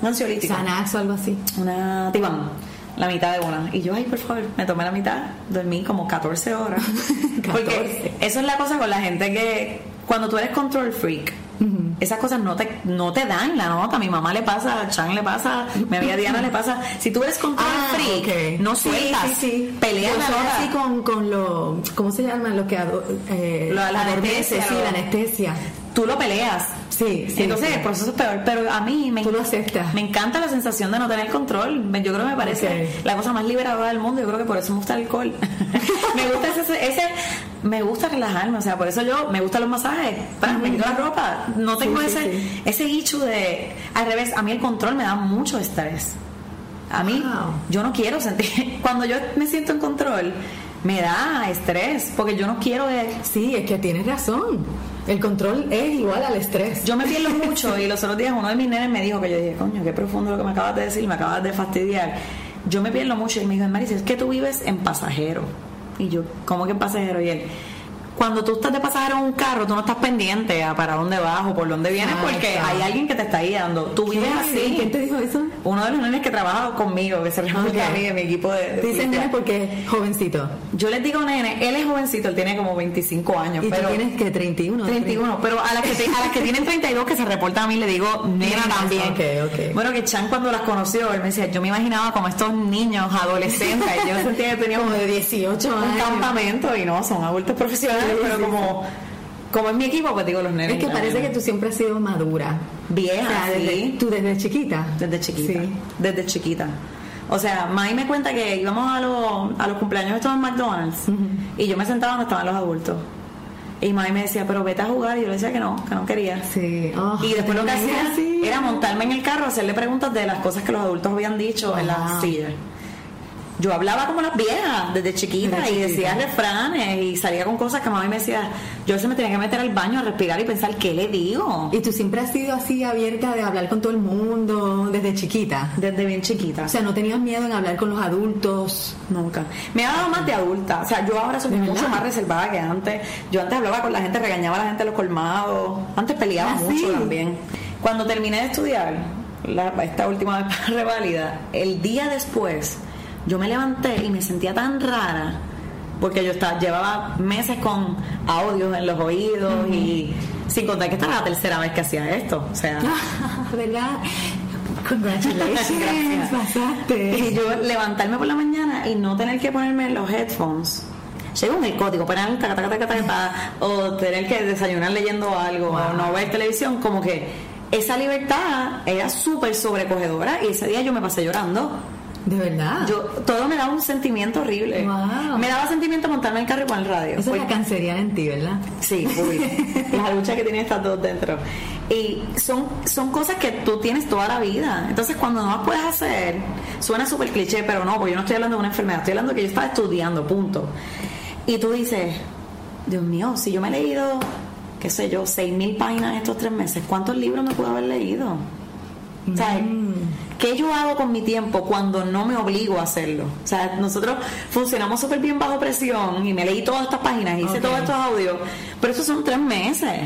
un ansiolítico. Xanax o algo así. Una tibán. La mitad de una. Y yo, ay, por favor, me tomé la mitad. Dormí como 14 horas. [LAUGHS] 14. Porque eso es la cosa con la gente que cuando tú eres control freak, esas cosas no te, no te dan la nota. A mi mamá le pasa, a Chan le pasa, a mi amiga Diana le pasa. Si tú eres control freak, Ah, ok. no sueltas. Sí, sí. Peleas la así con, con lo. ¿Cómo se llama? Lo que. Eh, de la adormece, anestesia, Sí, lo- la anestesia. Tú lo peleas. Sí, sí. Entonces sí. el proceso es peor, pero a mí me, Tú lo aceptas. me encanta la sensación de no tener control. Yo creo que me parece la cosa más liberadora del mundo. Yo creo que por eso me gusta el alcohol. [LAUGHS] me gusta ese, ese me gusta relajarme, o sea, por eso yo me gustan los masajes, para, me quito la ropa, no tengo sí, ese sí. ese hecho de al revés, a mí el control me da mucho estrés. A mí Wow. yo no quiero sentir [LAUGHS] cuando yo me siento en control me da estrés porque yo no quiero de- Sí, es que tienes razón. El control es igual al estrés. yo me pierdo mucho y los otros días uno de mis nenes me dijo que yo dije, coño, qué profundo lo que me acabas de decir, me acabas de fastidiar. Yo me pierdo mucho y me dijo, Marisa, es que tú vives en pasajero. Y yo, ¿cómo que en pasajero? Y él, cuando tú estás de pasajero en un carro, tú no estás pendiente a para dónde vas o por dónde vienes porque Exacto. hay alguien que te está guiando. Tú vives así. ¿Quién te dijo eso? Uno de los nenes que trabaja conmigo, que se reúne Ok. a mí en mi equipo de... de dicen nene porque es jovencito. Yo les digo nene, él es jovencito, él tiene como 25 años, Y pero... tú tienes que 31. 31, pero a las, que te- a las que tienen 32 que se reportan a mí le digo nena también. ok, ok. Bueno, que Chan cuando las conoció, él me decía, yo me imaginaba como estos niños adolescentes, yo sentía que tenía Como un, de 18 un años. campamento y no, son adultos profesionales, Sí, pero sí, como, como es mi equipo, pues digo los nenes. Es que parece que tú siempre has sido madura. Vieja, O sea, desde, sí. tú desde chiquita. Desde chiquita. Desde chiquita. O sea, Mai me cuenta que íbamos a, los- a los cumpleaños estos en McDonald's y yo me sentaba donde estaban los adultos. Y Mai me decía, pero vete a jugar. Y yo le decía que no, que no quería. Sí. Oh, y después lo que hacía así. era montarme en el carro, hacerle preguntas de las cosas que los adultos habían dicho en la silla. Yo hablaba como las viejas desde chiquita Desde y decía refranes y salía con cosas que mami me decía. Yo a veces me tenía que meter al baño a respirar y pensar, ¿qué le digo? Y tú siempre has sido así abierta de hablar con todo el mundo desde chiquita. Desde bien chiquita. O sea, no tenías miedo en hablar con los adultos. Nunca. Me ha dado más de adulta. O sea, yo ahora soy ¿De mucho más reservada que antes. Yo antes hablaba con la gente, regañaba a la gente en los colmados. Antes peleaba ¿Ah, mucho sí? también. Cuando terminé de estudiar, la- esta última [LAUGHS] vez para reválida, el día después, yo me levanté y me sentía tan rara. Porque yo estaba, llevaba meses con audios en los oídos y sin contar que esta era la tercera vez que hacía esto. O sea, [LAUGHS] ¿Verdad? Congratulations, [LAUGHS] Gracias. pasaste. Y yo levantarme por la mañana y no tener que ponerme los headphones. Llega un código, poner taca, taca, taca, taca, o tener que desayunar leyendo algo, o Wow. no ver televisión, como que esa libertad era súper sobrecogedora y ese día yo me pasé llorando. De verdad. Yo, todo me daba un sentimiento horrible. Wow. Me daba sentimiento montarme en el carro y poner el radio. Esa es la canceriana en ti, ¿verdad? Sí, uy, [LAUGHS] la lucha que tienen estas dos dentro. Y son, son cosas que tú tienes toda la vida. Entonces, cuando no las puedes hacer, suena súper cliché, pero no, porque yo no estoy hablando de una enfermedad, estoy hablando que yo estaba estudiando, punto. Y tú dices, Dios mío, si yo me he leído, qué sé yo, seis mil páginas en estos tres meses, ¿cuántos libros me pude haber leído? O sea, Mm. ¿qué yo hago con mi tiempo cuando no me obligo a hacerlo? O sea, nosotros funcionamos súper bien bajo presión y me leí todas estas páginas, hice todos estos audios, pero esos son tres meses.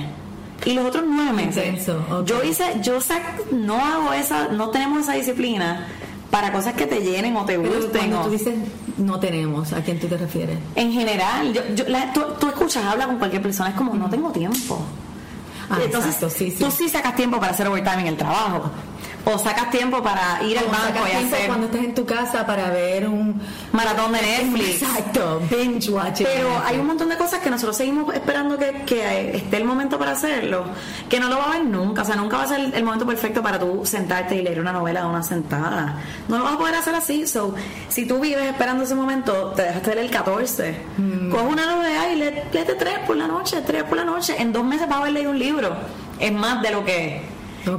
Y los otros nueve meses. Intenso. Yo hice, yo sac- no hago esa, no tenemos esa disciplina para cosas que te llenen o te Pero gusten. cuando o- tú dices no tenemos, ¿a quién tú te refieres? en general, yo, yo- la- tú, tú escuchas, habla con cualquier persona, es como, no tengo tiempo. Ah, entonces, sí, sí. tú sí sacas tiempo para hacer overtime en el trabajo. O sacas tiempo para ir al banco y hacer cuando estás en tu casa para ver un maratón de Netflix. Exacto, binge watching. Pero hay un montón de cosas que nosotros seguimos esperando que, que esté el momento para hacerlo, que no lo va a ver nunca. O sea, nunca va a ser el, el momento perfecto para tú sentarte y leer una novela de una sentada. No lo vas a poder hacer así. So, si tú vives esperando ese momento, te dejaste de leer el 14. Mm. Coge una novela y lee- léete tres por la noche, tres por la noche. En dos meses vas a haber leído un libro. Es más de lo que.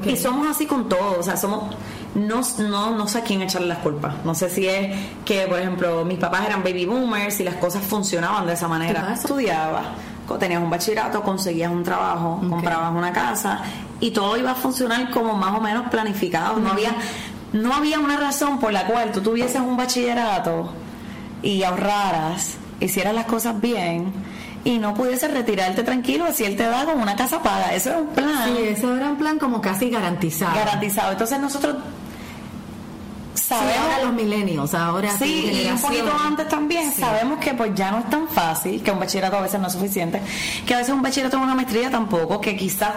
Y somos así con todo. O sea, somos. No, no, no sé a quién echarle las culpas. No sé si es que, por ejemplo, mis papás eran baby boomers y las cosas funcionaban de esa manera. Estudiabas, tenías un bachillerato, conseguías un trabajo, comprabas una casa y todo iba a funcionar como más o menos planificado. No había, no había una razón por la cual tú tuvieses un bachillerato y ahorraras, hicieras las cosas bien y no pudieses retirarte tranquilo si él te da con una casa paga. Eso era un plan Sí, eso era un plan como casi garantizado. garantizado. Entonces nosotros Sí, sabemos ahora los millennials, ahora Sí, y un poquito antes también Sí. sabemos que pues ya no es tan fácil, que un bachillerato a veces no es suficiente, que a veces un bachillerato o una maestría tampoco, que quizás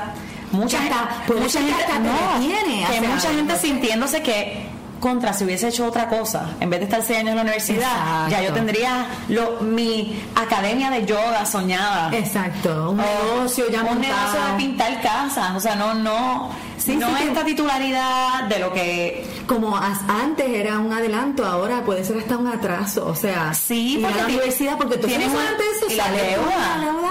mucha gente, mucha gente, hasta te no, detiene a que mucha gente sintiéndose que contra si hubiese hecho otra cosa, en vez de estar seis años en la universidad, ya yo tendría lo, mi academia de yoga soñada. Exacto, un negocio ya Un negocio de pintar casas, o sea, no, no, no esta titularidad de lo que... Como antes era un adelanto, ahora puede ser hasta un atraso, o sea, sí, porque la universidad, porque tú tienes antes la deuda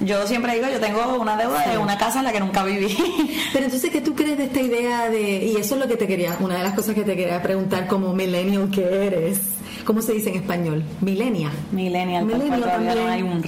yo siempre digo, yo tengo una deuda de una casa en la que nunca viví. [LAUGHS] Pero entonces, ¿qué tú crees de esta idea de, y eso es lo que te quería, una de las cosas que te quería preguntar como millennial que eres, ¿cómo se dice en español? Millennial. Millennial, millennial también. no hay un.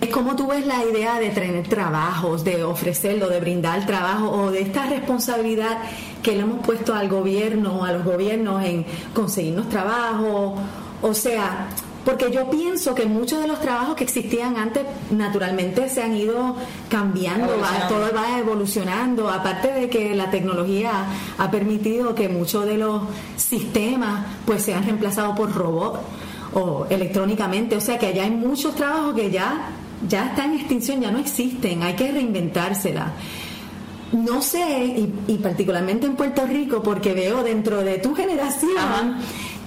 Es como tú ves la idea de tener trabajos, de ofrecerlo, de brindar trabajo o de esta responsabilidad que le hemos puesto al gobierno, a los gobiernos en conseguirnos trabajo. O sea, porque yo pienso que muchos de los trabajos que existían antes naturalmente se han ido cambiando, todo va evolucionando, aparte de que la tecnología ha permitido que muchos de los sistemas pues sean reemplazados por robots o electrónicamente, o sea que allá hay muchos trabajos que ya ya están en extinción, ya no existen, hay que reinventársela. No sé, y, particularmente en Puerto Rico, porque veo dentro de tu generación,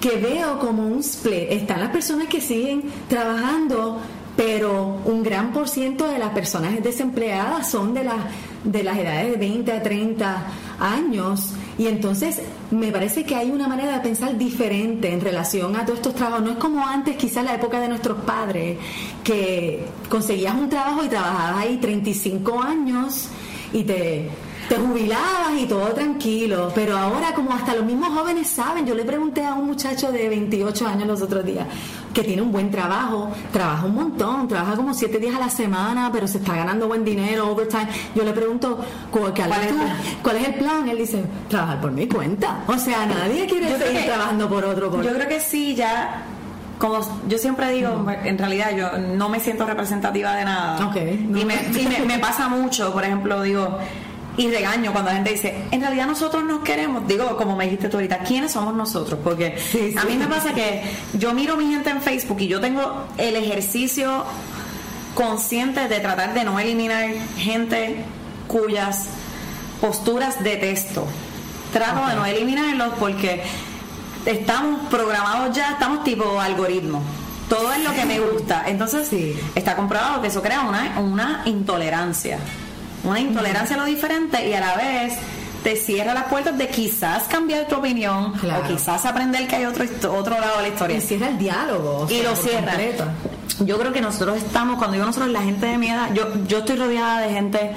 que veo como un split. Están las personas que siguen trabajando, pero un gran por ciento de las personas desempleadas son de las de las edades de 20 a 30 años y entonces me parece que hay una manera de pensar diferente en relación a todos estos trabajos. No es como antes, quizás la época de nuestros padres, que conseguías un trabajo y trabajabas ahí 35 años y te te jubilabas y todo tranquilo, pero ahora como hasta los mismos jóvenes saben, yo le pregunté a un muchacho de 28 años los otros días que tiene un buen trabajo, trabaja un montón, trabaja como 7 días a la semana, pero se está ganando buen dinero, overtime. Yo le pregunto, ¿cuál, es, el plan? Él dice, trabajar por mi cuenta. O sea, nadie quiere seguir trabajando por otro. Yo creo que sí, ya como yo siempre digo, en realidad yo no me siento representativa de nada. Y, me, me, pasa mucho, por ejemplo, digo, y regaño cuando la gente dice, en realidad nosotros nos queremos, digo, como me dijiste tú ahorita, ¿quiénes somos nosotros? Porque a mí me pasa que yo miro a mi gente en Facebook y yo tengo el ejercicio consciente de tratar de no eliminar gente cuyas posturas detesto. Trato de no eliminarlos porque estamos programados ya, estamos tipo algoritmo. Todo es lo que me gusta. Entonces, está comprobado que eso crea una, una intolerancia una intolerancia a lo diferente y a la vez te cierra las puertas de quizás cambiar tu opinión o quizás aprender que hay otro otro lado de la historia. Y cierra el diálogo. y lo cierra. Yo creo que nosotros estamos, cuando digo nosotros, la gente de mi edad, yo, yo estoy rodeada de gente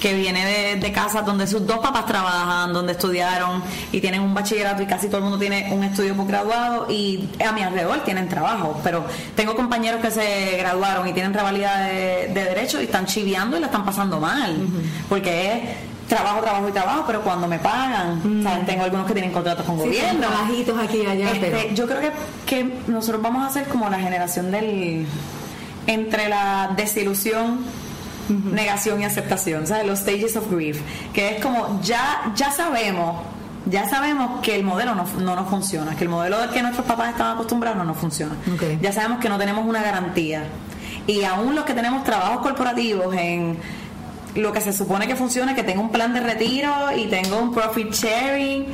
que viene de, de casas donde sus dos papás trabajan, donde estudiaron y tienen un bachillerato y casi todo el mundo tiene un estudio posgraduado y a mi alrededor tienen trabajo, pero tengo compañeros que se graduaron y tienen rivalidad de, derecho y están chiviando y la están pasando mal, porque es trabajo, trabajo y trabajo, pero cuando me pagan, tengo algunos que tienen contratos con gobierno. Trabajitos aquí y allá. Este, yo creo que, que nosotros vamos a ser como la generación del entre la desilusión [LAUGHS] negación y aceptación, ¿sabes? Los stages of grief, que es como ya, ya sabemos, ya sabemos que el modelo no, no nos funciona, que el modelo del que nuestros papás estaban acostumbrados no nos funciona. Ya sabemos que no tenemos una garantía. Y aún los que tenemos trabajos corporativos en lo que se supone que funciona, que tengo un plan de retiro y tengo un profit sharing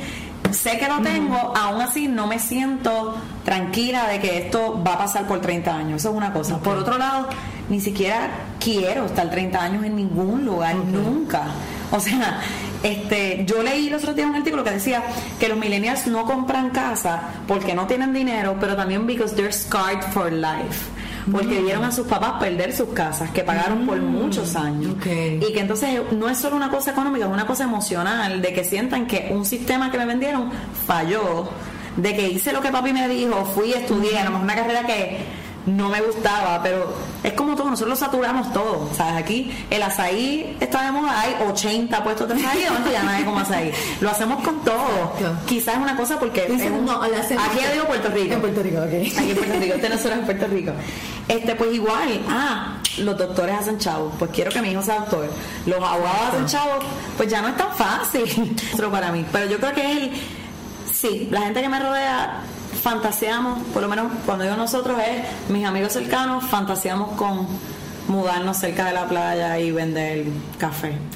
sé que lo tengo, aún así no me siento tranquila de que esto va a pasar por 30 años. Eso es una cosa. Por otro lado, ni siquiera quiero estar 30 años en ningún lugar, nunca. O sea, este, yo leí los otros días un artículo que decía que los millennials no compran casa porque no tienen dinero, pero también because they're scarred for life porque vieron a sus papás perder sus casas que pagaron por mm. muchos años y que entonces no es solo una cosa económica es una cosa emocional de que sientan que un sistema que me vendieron falló de que hice lo que papi me dijo fui estudié a lo una carrera que no me gustaba, pero es como todo, nosotros lo saturamos todo, ¿sabes? Aquí el azaí está de moda, hay 80 puestos de azaí, donde ya nadie como azaí. Lo hacemos con todo. Quizás es una cosa porque aquí digo Puerto Rico. En Puerto Rico, ok. Aquí en Puerto Rico, este no solo en Puerto Rico. Este, pues igual, ah, los doctores hacen chavos, pues quiero que mi hijo sea doctor. Los abogados hacen chavos, pues ya no es tan fácil [LAUGHS] para mí. Pero yo creo que él, sí, la gente que me rodea fantaseamos, por lo menos cuando digo nosotros es mis amigos cercanos, fantaseamos con mudarnos cerca de la playa y vender café. [LAUGHS]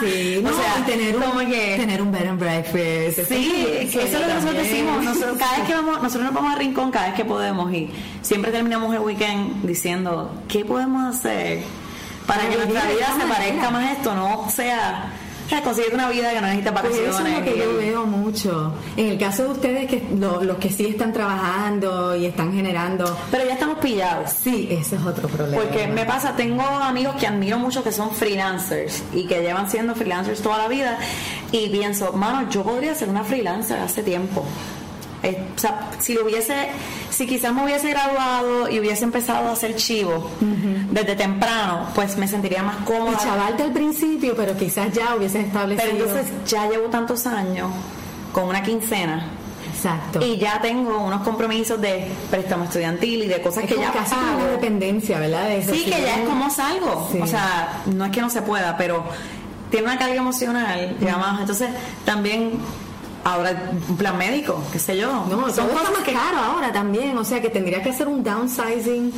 Sí, o sea, tener un, tener un bed and breakfast. Sí, eso es lo que nosotros decimos. Nosotros, cada vez que [LAUGHS] vamos, nosotros nos vamos a Rincón cada vez que podemos y siempre terminamos el weekend diciendo, ¿qué podemos hacer para que nuestra vida se parezca más esto? No sea sea, conseguir una vida que no necesita vacaciones. Pues eso es lo que yo veo mucho. En el caso de ustedes, que los que sí están trabajando y están generando. Pero ya estamos pillados. Sí, ese es otro problema. Porque me pasa, tengo amigos que admiro mucho que son freelancers y que llevan siendo freelancers toda la vida. Y pienso, mano, yo podría ser una freelancer hace tiempo. Eh, o sea, si lo hubiese, si quizás me hubiese graduado y hubiese empezado a hacer chivo desde temprano, pues me sentiría más cómoda. Y chavarte al principio, pero quizás ya hubiese establecido. Pero entonces ya llevo tantos años con una quincena. Exacto. Y ya tengo unos compromisos de préstamo estudiantil y de cosas que ya casi pago. una dependencia, ¿verdad? sí, que ya es como salgo. O sea, no es que no se pueda, pero tiene una carga emocional, digamos. Entonces, también ahora un plan médico, qué sé yo. No, son cosas más caro ahora también, o sea que tendría que hacer un downsizing.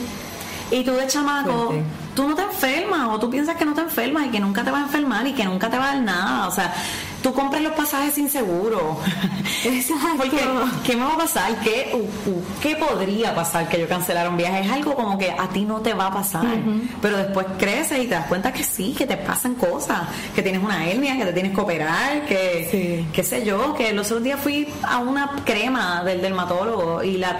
Y tú de chamaco, tú no te enfermas o tú piensas que no te enfermas y que nunca te vas a enfermar y que nunca te va a dar nada. O sea, tú compras los pasajes sin seguro. Exacto. Porque, ¿qué me va a pasar? ¿Qué, uh, uh, ¿Qué podría pasar que yo cancelara un viaje? Es algo como que a ti no te va a pasar. Pero después creces y te das cuenta que sí, que te pasan cosas, que tienes una hernia, que te tienes que operar, que, qué sé yo, que los otros días fui a una crema del dermatólogo y la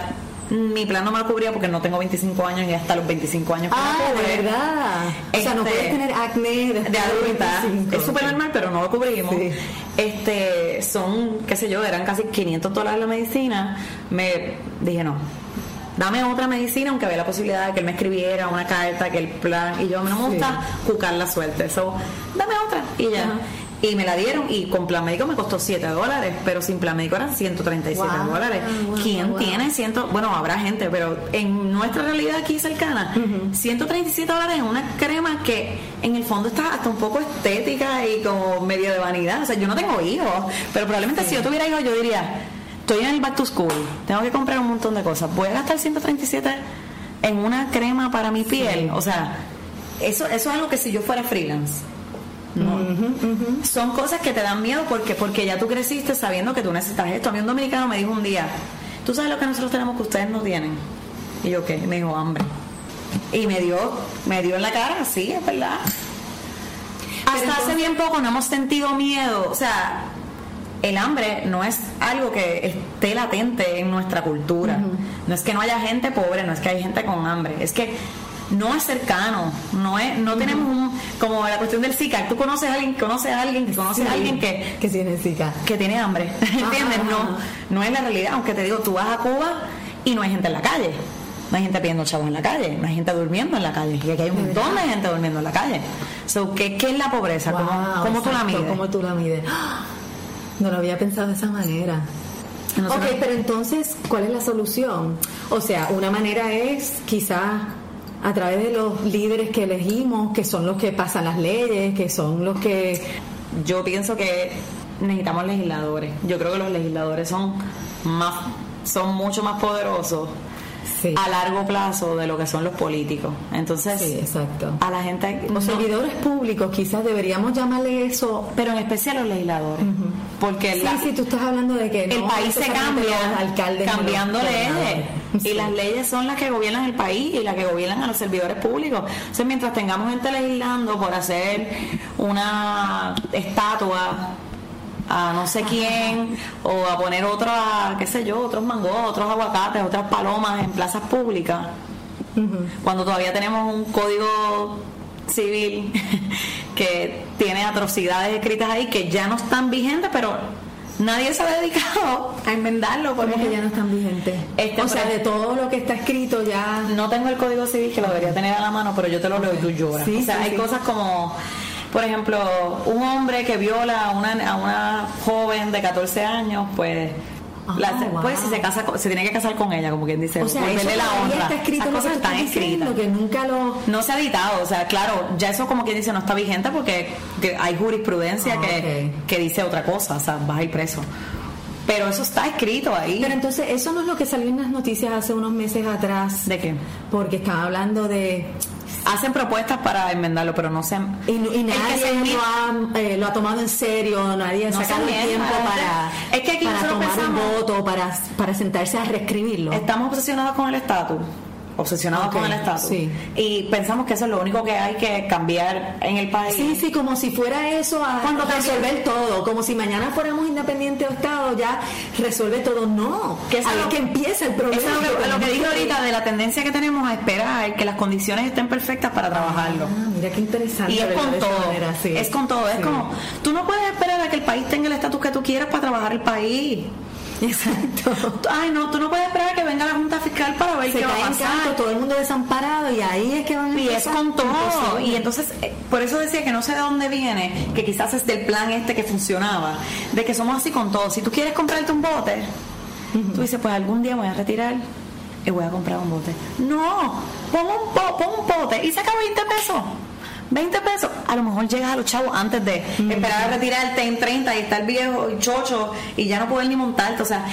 mi plan no me lo cubría porque no tengo 25 años y hasta los 25 años ah, de verdad. O sea no puedes este, tener acné de adulta es súper normal pero no lo cubrimos. Este son qué sé yo eran casi 500 dólares la medicina. Me dije no dame otra medicina aunque había la posibilidad de que él me escribiera una carta que el plan y yo no me gusta jugar la suerte eso dame otra y ya y me la dieron y con plan médico me costó 7 dólares, pero sin plan médico eran 137 dólares. ¿Quién tiene ciento? Bueno, habrá gente, pero en nuestra realidad aquí cercana, 137 dólares en una crema que en el fondo está hasta un poco estética y como medio de vanidad. O sea, yo no tengo hijos, pero probablemente si yo tuviera hijos yo diría, estoy en el back to school, tengo que comprar un montón de cosas, voy a gastar 137 en una crema para mi piel. O sea, eso, eso es algo que si yo fuera freelance son cosas que te dan miedo porque, porque ya tú creciste sabiendo que tú necesitas esto. A mí un dominicano me dijo un día, ¿tú sabes lo que nosotros tenemos que ustedes no tienen? Y yo, ¿qué? Me dijo, hambre. Y me dio, me dio en la cara, sí, es verdad. Hasta hace bien poco no hemos sentido miedo. O sea, el hambre no es algo que esté latente en nuestra cultura. No es que no haya gente pobre, no es que hay gente con hambre. Es que no es cercano, no es, no tenemos un, como la cuestión del Zika, tú conoces a alguien, conoces a alguien que conoce a alguien que, que tiene Zika, que tiene hambre, [LAUGHS] ¿entiendes? No, no es la realidad, aunque te digo, tú vas a Cuba y no hay gente en la calle. No hay gente pidiendo chavos en la calle, no hay gente durmiendo en la calle. Y aquí hay un montón de gente durmiendo en la calle. So, ¿qué, ¿Qué es la pobreza? ¿Cómo, tú la mides? ¿Cómo tú la mides? No lo había pensado de esa manera. ok, pero entonces, ¿cuál es la solución? O sea, una manera es quizás a través de los líderes que elegimos, que son los que pasan las leyes, que son los que... Yo pienso que necesitamos legisladores. Yo creo que los legisladores son más son mucho más poderosos a largo plazo de lo que son los políticos. Entonces, exacto. a la gente... Los servidores públicos, quizás deberíamos llamarle eso... Pero en especial los legisladores. Porque sí, sí, tú estás hablando de que... El país se cambia alcaldes cambiando leyes. Y las leyes son las que gobiernan el país y las que gobiernan a los servidores públicos. Entonces, mientras tengamos gente legislando por hacer una estatua a no sé quién o a poner otra, qué sé yo, otros mangos, otros aguacates, otras palomas en plazas públicas, cuando todavía tenemos un código civil [LAUGHS] que tiene atrocidades escritas ahí que ya no están vigentes, pero nadie se ha dedicado a enmendarlo porque ya no están vigentes. Este, o sea, de todo lo que está escrito ya... No tengo el código civil que lo debería tener a la mano, pero yo te lo leo y tú lloras. o sea, hay cosas como por ejemplo, un hombre que viola a una, a una joven de 14 años, pues ah, pues si se casa se tiene que casar con ella como quien dice o sea, eso la honra está escrito Esas cosas están escritas que nunca lo no se ha editado o sea claro ya eso como quien dice no está vigente porque hay jurisprudencia ah, que, que dice otra cosa o sea vas a ir preso pero eso está escrito ahí. Pero entonces, eso no es lo que salió en las noticias hace unos meses atrás. ¿De qué? Porque estaba hablando de hacen propuestas para enmendarlo, pero no se y, y nadie lo ha, eh, lo ha, tomado en serio, nadie ha sacado el tiempo para, es que aquí para tomar un voto, para, para sentarse a reescribirlo. Estamos obsesionados con el estatus obsesionados con el estatus. Y pensamos que eso es lo único que hay que cambiar en el país. Sí, sí, como si fuera eso a Cuando resolver todo, como si mañana fuéramos independientes o Estado, ya resuelve todo. No, que es lo que empieza el problema. Eso es lo que, lo digo ahorita de la tendencia que tenemos a esperar que las condiciones estén perfectas para trabajarlo. Ah, mira qué interesante. Y es con todo. Es con todo. Es como, tú no puedes esperar a que el país tenga el estatus que tú quieras para trabajar el país. Exacto. [LAUGHS] Ay, no, tú no puedes esperar a que venga la Junta Fiscal para ver qué va a pasar. todo el mundo desamparado y ahí es que van a Y es con todo. Y entonces, eh, por eso decía que no sé de dónde viene, que quizás es del plan este que funcionaba, de que somos así con todo. Si tú quieres comprarte un bote, tú dices, pues algún día voy a retirar y voy a comprar un bote. No, pon un, pon un bote y saca 20 pesos. 20 pesos, a lo mejor llegas a los chavos antes de esperar a retirarte en 30 y estar viejo y chocho y ya no poder ni montarte. O sea,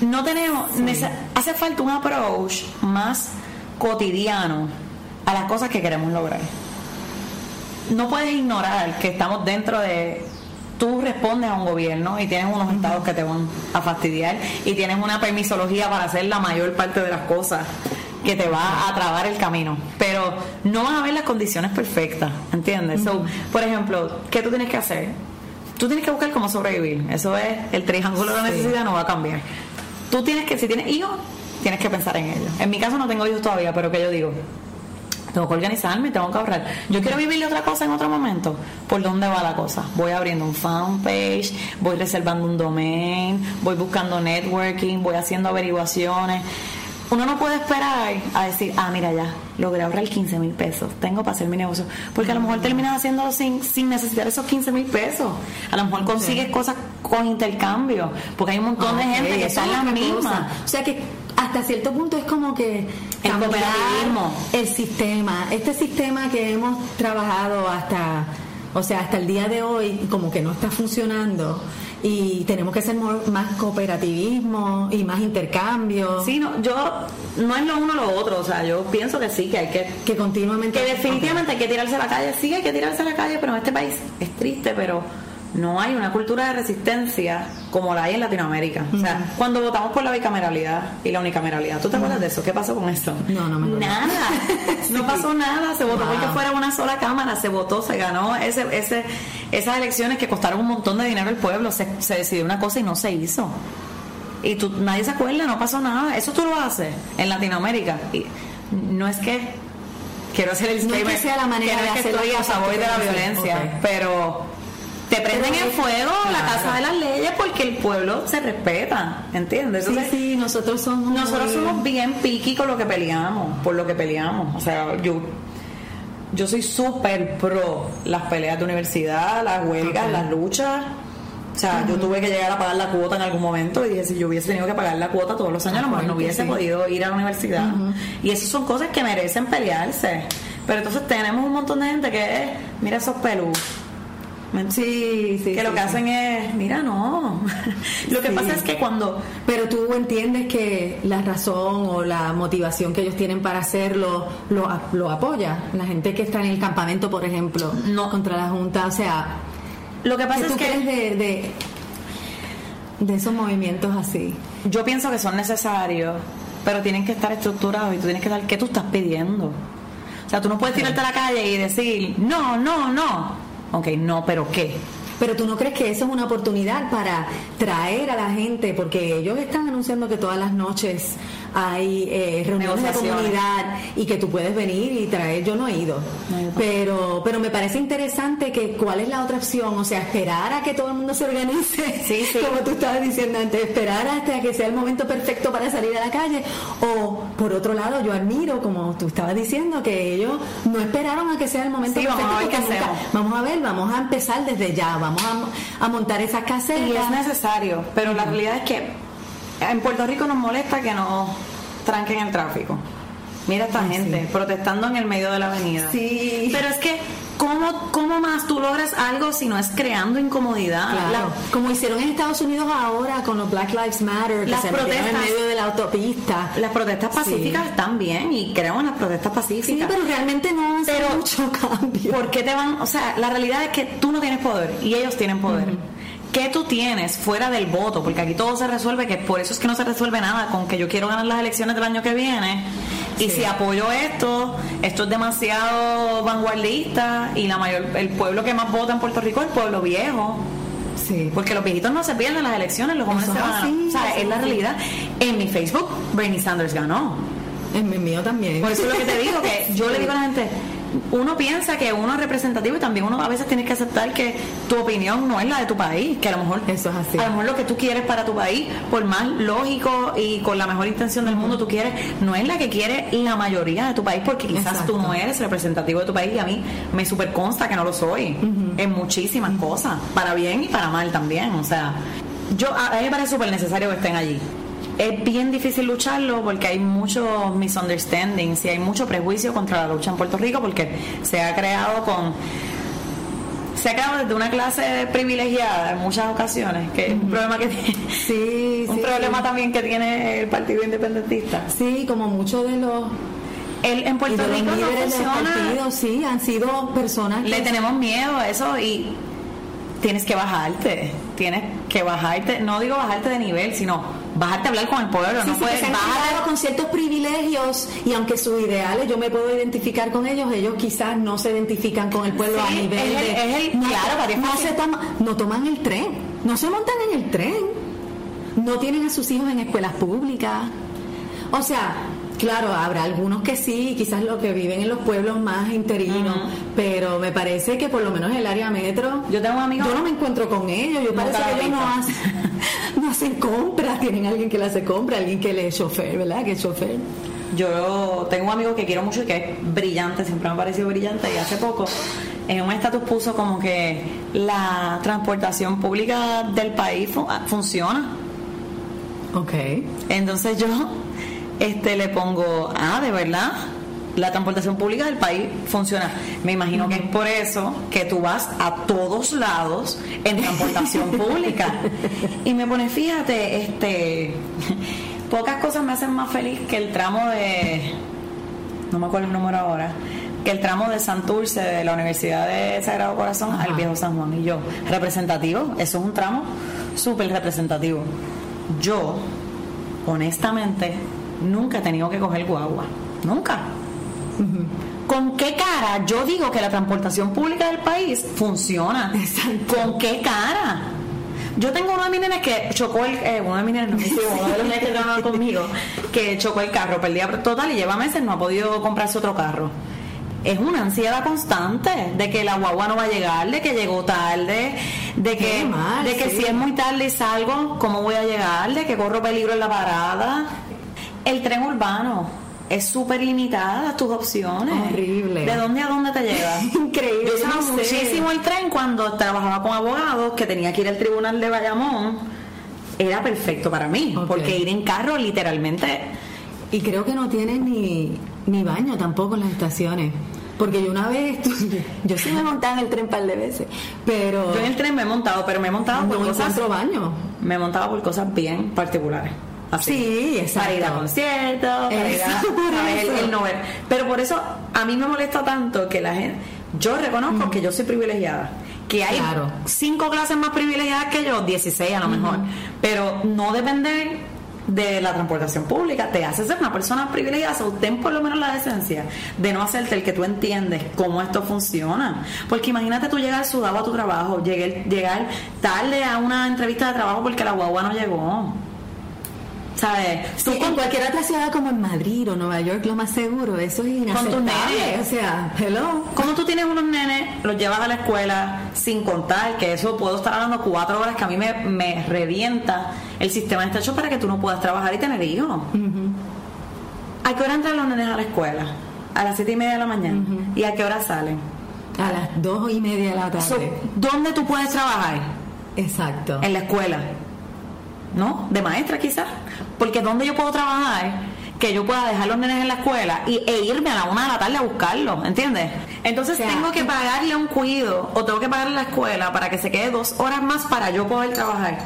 no tenemos, hace falta un approach más cotidiano a las cosas que queremos lograr. No puedes ignorar que estamos dentro de tú respondes a un gobierno y tienes unos estados que te van a fastidiar y tienes una permisología para hacer la mayor parte de las cosas que te va a trabar el camino. Pero no van a ver las condiciones perfectas, ¿entiendes? por ejemplo, ¿qué tú tienes que hacer? Tú tienes que buscar cómo sobrevivir. Eso es, el triángulo de la necesidad no va a cambiar. Tú tienes que, si tienes hijos, tienes que pensar en ellos. En mi caso no tengo hijos todavía, pero que yo digo, tengo que organizarme, tengo que ahorrar. Yo quiero vivirle otra cosa en otro momento. ¿Por dónde va la cosa? Voy abriendo un fanpage, voy reservando un domain, voy buscando networking, voy haciendo averiguaciones uno no puede esperar a decir, ah, mira ya, logré ahorrar 15 mil pesos, tengo para hacer mi negocio. Porque a lo mejor terminas haciéndolo sin, sin necesitar esos 15 mil pesos. A lo mejor consigues cosas con intercambio, porque hay un montón de gente que está en la misma. O sea que hasta cierto punto es como que el cooperativismo, el sistema, este sistema que hemos trabajado hasta, o sea, hasta el día de hoy, como que no está funcionando y tenemos que ser más cooperativismo y más intercambio. Sí, no, yo no es lo uno lo otro, o sea, yo pienso que sí, que hay que que continuamente que definitivamente hay que tirarse a la calle, sí hay que tirarse a la calle, pero en este país es triste, pero no hay una cultura de resistencia como la hay en Latinoamérica. O sea, cuando votamos por la bicameralidad y la unicameralidad, ¿tú te acuerdas de eso? ¿Qué pasó con eso? No, no me acuerdo. Nada, [LAUGHS] no pasó nada. Se votó porque fuera una sola cámara, se votó, se ganó ese, ese, esas elecciones que costaron un montón de dinero al pueblo. Se, se decidió una cosa y no se hizo. Y tú, nadie se acuerda, no pasó nada. Eso tú lo haces en Latinoamérica. Y no es que quiero hacer el no es que sea la manera de que estoy a favor de la violencia, pero te prenden en fuego la casa de las leyes porque el pueblo se respeta, ¿entiendes? sí, sí, nosotros somos nosotros somos bien piqui con lo que peleamos, por lo que peleamos. O sea, yo yo soy súper pro las peleas de universidad, las huelgas, las luchas. O sea, yo tuve que llegar a pagar la cuota en algún momento y dije, si yo hubiese tenido que pagar la cuota todos los años, a lo mejor no hubiese podido ir a la universidad. Y esas son cosas que merecen pelearse. Pero entonces tenemos un montón de gente que es, mira esos pelus Sí, sí. Que lo que hacen es, mira, no. [LAUGHS] lo que pasa es que cuando. Pero tú entiendes que la razón o la motivación que ellos tienen para hacerlo lo, lo apoya. La gente que está en el campamento, por ejemplo, no contra la Junta. O sea, lo que pasa es que. De, de, de esos movimientos así. Yo pienso que son necesarios, pero tienen que estar estructurados y tú tienes que saber qué tú estás pidiendo. O sea, tú no puedes tirarte a la calle y decir, no, no, no Ok, no, pero ¿qué? Pero tú no crees que eso es una oportunidad para traer a la gente, porque ellos están anunciando que todas las noches hay eh, reuniones de comunidad y que tú puedes venir y traer. Yo no he ido, pero pero me parece interesante que cuál es la otra opción, o sea, esperar a que todo el mundo se organice, [LAUGHS] sí, sí. como tú estabas diciendo antes, esperar hasta que sea el momento perfecto para salir a la calle, o por otro lado, yo admiro, como tú estabas diciendo, que ellos no esperaron a que sea el momento perfecto. Vamos a, vamos a ver, vamos a empezar desde ya, vamos a, montar esas casetas. Y es necesario, pero la realidad es que en Puerto Rico nos molesta que nos tranquen el tráfico. Mira esta gente protestando en el medio de la avenida. Sí. Pero es que, ¿cómo ¿cómo, ¿cómo más tú logras algo si no es creando incomodidad? Claro. La- Como hicieron en Estados Unidos ahora con los Black Lives Matter, que Las se metieron en protestas. medio de la autopista. las protestas Sí. pacíficas están bien y creemos en las protestas pacíficas. Sí, pero realmente no Pero- mucho [LAUGHS] cambio. ¿Por qué te van? O sea, la realidad es que tú no tienes poder y ellos tienen poder. ¿Qué tú tienes fuera del voto? Porque aquí todo se resuelve, que por eso es que no se resuelve nada con que yo quiero ganar las elecciones del año que viene. Y Sí. si apoyo esto, esto es demasiado vanguardista y la mayor, el pueblo que más vota en Puerto Rico es el pueblo viejo. Sí. Porque los viejitos no se pierden las elecciones, los jóvenes se van así, O sea, es la realidad. En mi Facebook, Bernie Sanders ganó. En el mío también. Por eso es lo que te digo, que yo le digo a la gente, uno piensa que uno es representativo y también uno a veces tiene que aceptar que tu opinión no es la de tu país, que a lo mejor Eso es así. a lo mejor lo que tú quieres para tu país, por más lógico y con la mejor intención del mundo tú quieres, no es la que quiere la mayoría de tu país, porque quizás Exacto. tú no eres representativo de tu país y a mí me super consta que no lo soy en muchísimas cosas, para bien y para mal también, o sea, yo a a mí me parece súper necesario que estén allí. Es bien difícil lucharlo porque hay muchos misunderstandings y hay mucho prejuicio contra la lucha en Puerto Rico porque se ha creado con se ha creado desde una clase privilegiada en muchas ocasiones, que es un problema que tiene, Sí, [LAUGHS] un sí. problema también que tiene el Partido Independentista. Sí, como muchos de los, El, en Puerto de los Rico no funciona. partido, sí, han sido personas Le que- tenemos miedo a eso y tienes que bajarte, tienes que bajarte, no digo bajarte de nivel, sino bajarte a hablar con el pueblo, Sí, no sí, puedes bajar con ciertos privilegios y aunque sus ideales yo me puedo identificar con ellos, ellos quizás no se identifican con el pueblo Sí, a nivel es el- de es el- no, claro, no se toma- no toman el tren, no se montan en el tren, no tienen a sus hijos en escuelas públicas, o sea. Claro, habrá algunos que sí, quizás los que viven en los pueblos más interinos, pero me parece que por lo menos en el área metro, Yo tengo un amigo- yo no me encuentro con ellos, yo parece que ellos no hacen, [LAUGHS] no hacen compras, tienen alguien que le hace compras, alguien que le es chofer, ¿verdad? Que es chofer. Yo tengo un amigo que quiero mucho y que es brillante, siempre me ha parecido brillante y hace poco en un estatus puso como que la transportación pública del país fu- funciona. Ok. Entonces yo este le pongo, ah, de verdad, la transportación pública del país funciona. Me imagino que es por eso que tú vas a todos lados en transportación [LAUGHS] pública. Y me pone, fíjate, este pocas cosas me hacen más feliz que el tramo de no me acuerdo el número ahora, que el tramo de Santurce de la Universidad de Sagrado Corazón Ajá. al Viejo San Juan. Y yo, representativo, eso es un tramo súper representativo. Yo, honestamente, nunca he tenido que coger guagua. Nunca. ¿Con qué cara yo digo que la transportación pública del país funciona? Exacto. ¿Con qué cara? Yo tengo uno de mis nenes que chocó el... eh, uno de mis nenes, no, hijos, uno de los nenes que trabajan conmigo, que chocó el carro, perdía total y lleva meses, no ha podido comprarse otro carro. Es una ansiedad constante de que la guagua no va a llegar, de que llegó tarde, de que, mal, de que sí. si es muy tarde y salgo, ¿cómo voy a llegar? De que corro peligro en la parada. El tren urbano es súper limitada tus opciones. Horrible. ¿De dónde a dónde te llevas? [LAUGHS] Increíble, Yo usaba no sé. muchísimo el tren cuando trabajaba con abogados, que tenía que ir al tribunal de Bayamón. Era perfecto para mí, porque ir en carro literalmente Y creo que no tienen ni, ni baño tampoco en las estaciones. Porque yo una vez, yo sí me montaba en el tren un par de veces, pero Yo en el tren me he montado, pero me he montado por no cosas. encuentro baño. Me he montado por cosas bien particulares. Así. Sí, exacto. Para ir a conciertos, para ir a, [LAUGHS] el no ver. Pero por eso a mí me molesta tanto que la gente. Yo reconozco que yo soy privilegiada. Que hay Claro. cinco clases más privilegiadas que yo, 16 a lo mejor. Pero no depender de la transportación pública te hace ser una persona privilegiada. O ten por lo menos la decencia de no hacerte el que tú entiendes cómo esto funciona. Porque imagínate tú llegar sudado a tu trabajo, llegar, llegar tarde a una entrevista de trabajo porque la guagua no llegó. ¿Sabes? Sí, en cualquier otra ciudad como en Madrid o Nueva York, lo más seguro, eso es inaceptable. nenes. O sea, hello. Como tú tienes unos nenes, los llevas a la escuela sin contar que eso puedo estar hablando cuatro horas que a mí me, me revienta. El sistema está hecho para que tú no puedas trabajar y tener hijos. ¿A qué hora entran los nenes a la escuela? A las siete y media de la mañana. ¿Y a qué hora salen? A las dos y media de la tarde. So, ¿Dónde tú puedes trabajar? Exacto. En la escuela. ¿No? De maestra quizás. Porque ¿dónde yo puedo trabajar? Que yo pueda dejar los nenes en la escuela y, e irme a la una de la tarde a buscarlos, ¿entiendes? Entonces O sea, tengo que pagarle un cuido o tengo que pagarle la escuela para que se quede dos horas más para yo poder trabajar.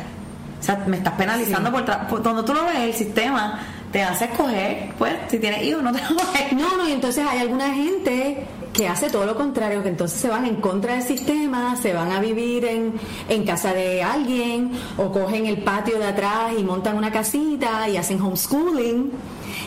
O sea, me estás penalizando por, tra- por cuando tú lo ves, el sistema te hace escoger, pues, si tienes hijos, no te [LAUGHS] coges. No, no, y entonces hay alguna gente que hace todo lo contrario, que entonces se van en contra del sistema, se van a vivir en, en casa de alguien, o cogen el patio de atrás y montan una casita y hacen homeschooling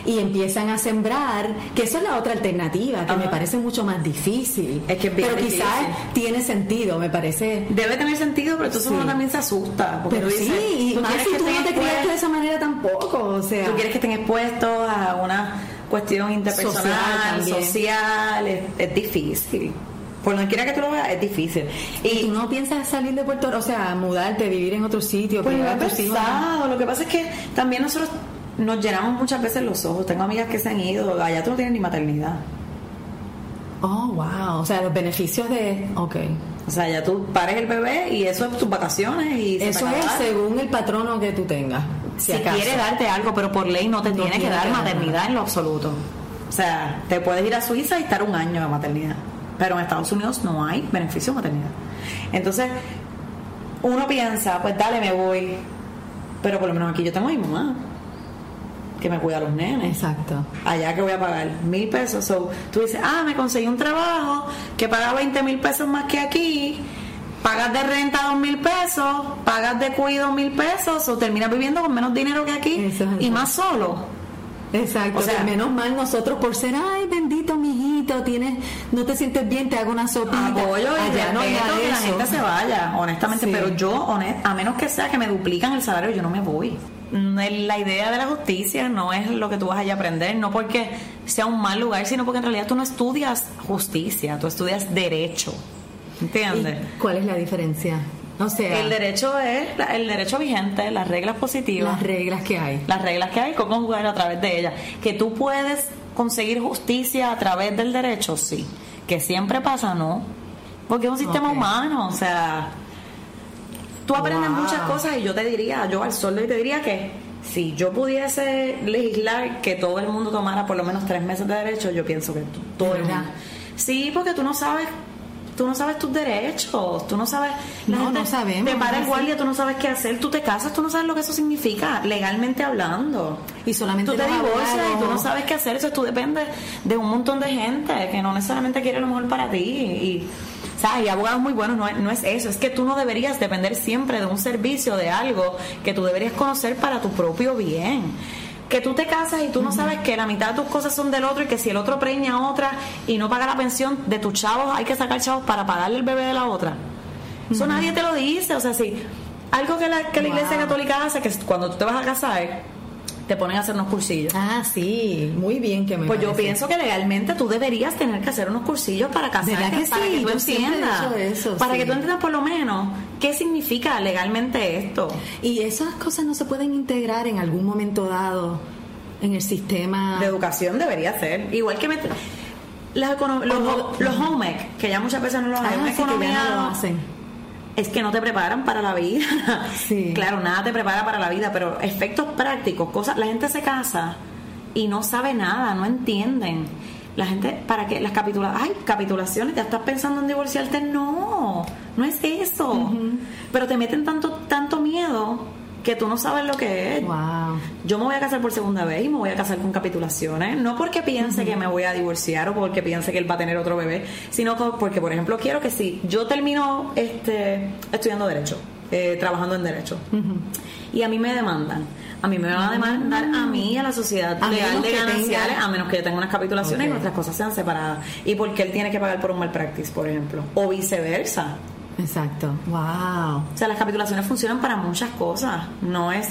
y empiezan a sembrar, que eso es la otra alternativa, que me parece mucho más difícil. Es que es bien pero quizás tiene sentido, me parece. Debe tener sentido, pero entonces Sí. uno también se asusta. Porque Pero sí, y más si que tú no te criaste de esa manera tampoco, o sea. Tú quieres que estén expuestos a una cuestión interpersonal, Social social, es, es difícil. Por donde quiera que tú lo veas, es difícil. ¿Y tú no piensas salir de Puerto Rico, o sea, mudarte, vivir en otro sitio, Pues lo he hijos? pensado. Lo que pasa es que también nosotros nos llenamos muchas veces los ojos. Tengo amigas que se han ido. Allá tú no tienes ni maternidad. Oh, wow. O sea, los beneficios de. Ok. O sea, ya tú pares el bebé y eso es tus vacaciones y se Eso es según el patrono que tú tengas. Si, Si quiere darte algo, pero por ley no te No tiene que tiene dar que dar maternidad en lo absoluto. O sea, te puedes ir a Suiza y estar un año de maternidad. Pero en Estados Unidos no hay beneficio de maternidad. Entonces, uno piensa, pues dale, me voy. Pero por lo menos aquí yo tengo a mi mamá, que me cuida a los nenes. Exacto. Allá que voy a pagar mil pesos. So, tú dices, ah, me conseguí un trabajo que paga 20 mil pesos más que aquí. Pagas de renta dos mil pesos, pagas de cuido mil pesos, o terminas viviendo con menos dinero que aquí Eso es y más solo. Exacto. O sea- menos mal nosotros por ser, ay, bendito mijito, tienes, no te sientes bien, te hago una sopita. Apoyo y Allá no que la gente se vaya, honestamente, Sí. pero yo, honest- a menos que sea que me duplican el salario, yo no me voy. Mm, La idea de la justicia no es lo que tú vas allá a aprender, no porque sea un mal lugar, sino porque en realidad tú no estudias justicia, tú estudias derecho. ¿Entiendes? ¿Y ¿Cuál es la diferencia? O sea, El derecho es el derecho vigente, las reglas positivas, las reglas que hay. las reglas que hay, cómo jugar a través de ellas. Que tú puedes conseguir justicia a través del derecho, sí. Que siempre pasa, no. Porque es un sistema humano, o sea, tú aprendes Wow. muchas cosas y yo te diría, yo al sol hoy te diría que si yo pudiese legislar que todo el mundo tomara por lo menos tres meses de derecho, yo pienso que todo ¿De el mundo. Sí, porque tú no sabes tú no sabes tus derechos, tú no sabes la No, gente no sabemos, te para el guardia, tú no sabes qué hacer, tú te casas, tú no sabes lo que eso significa legalmente hablando. Y solamente tú te divorcias y tú no sabes qué hacer, eso tú dependes de un montón de gente que no necesariamente quiere lo mejor para ti y ¿sabes? Y abogados muy buenos no es, no es eso, es que tú no deberías depender siempre de un servicio, de algo que tú deberías conocer para tu propio bien. Que tú te casas y tú no sabes que la mitad de tus cosas son del otro y que si el otro preña a otra y no paga la pensión de tus chavos, hay que sacar chavos para pagarle el bebé de la otra. Eso nadie te lo dice, o sea, sí. Algo que la, que la Iglesia. Católica hace, que cuando tú te vas a casar, te ponen a hacer unos cursillos. Ah, sí, muy bien que me Pues yo pienso que legalmente tú deberías tener que hacer unos cursillos para casarte, ¿Verdad que para sí? que tú Yo entiendas, eso, para sí. que tú entiendas por lo menos qué significa legalmente esto. Y esas cosas no se pueden integrar en algún momento dado en el sistema. De educación debería ser, igual que met- las los, O- los home que ya muchas veces no los Ah, hay, una sí, que ya economía no lo hacen. Es que no te preparan para la vida. [LAUGHS] Sí. Claro, nada te prepara para la vida, pero efectos prácticos, cosas, la gente se casa y no sabe nada, no entienden. La gente, ¿para qué? Las capitulaciones, ay, capitulaciones, ya estás pensando en divorciarte, no, no es eso. Pero te meten tanto, tanto miedo que tú no sabes lo que es. Wow. Yo me voy a casar por segunda vez y me voy a casar con capitulaciones. No porque piense que me voy a divorciar o porque piense que él va a tener otro bebé, sino porque, por ejemplo, quiero que si yo termino este, estudiando Derecho, eh, trabajando en Derecho, y a mí me demandan, a mí me van a demandar a mí a la sociedad A legal de que gananciales, tenga- a menos que yo tenga unas capitulaciones y nuestras cosas sean separadas. Y porque él tiene que pagar por un malpractice, por ejemplo, o viceversa. Exacto. Wow. O sea, las capitulaciones funcionan para muchas cosas. No es,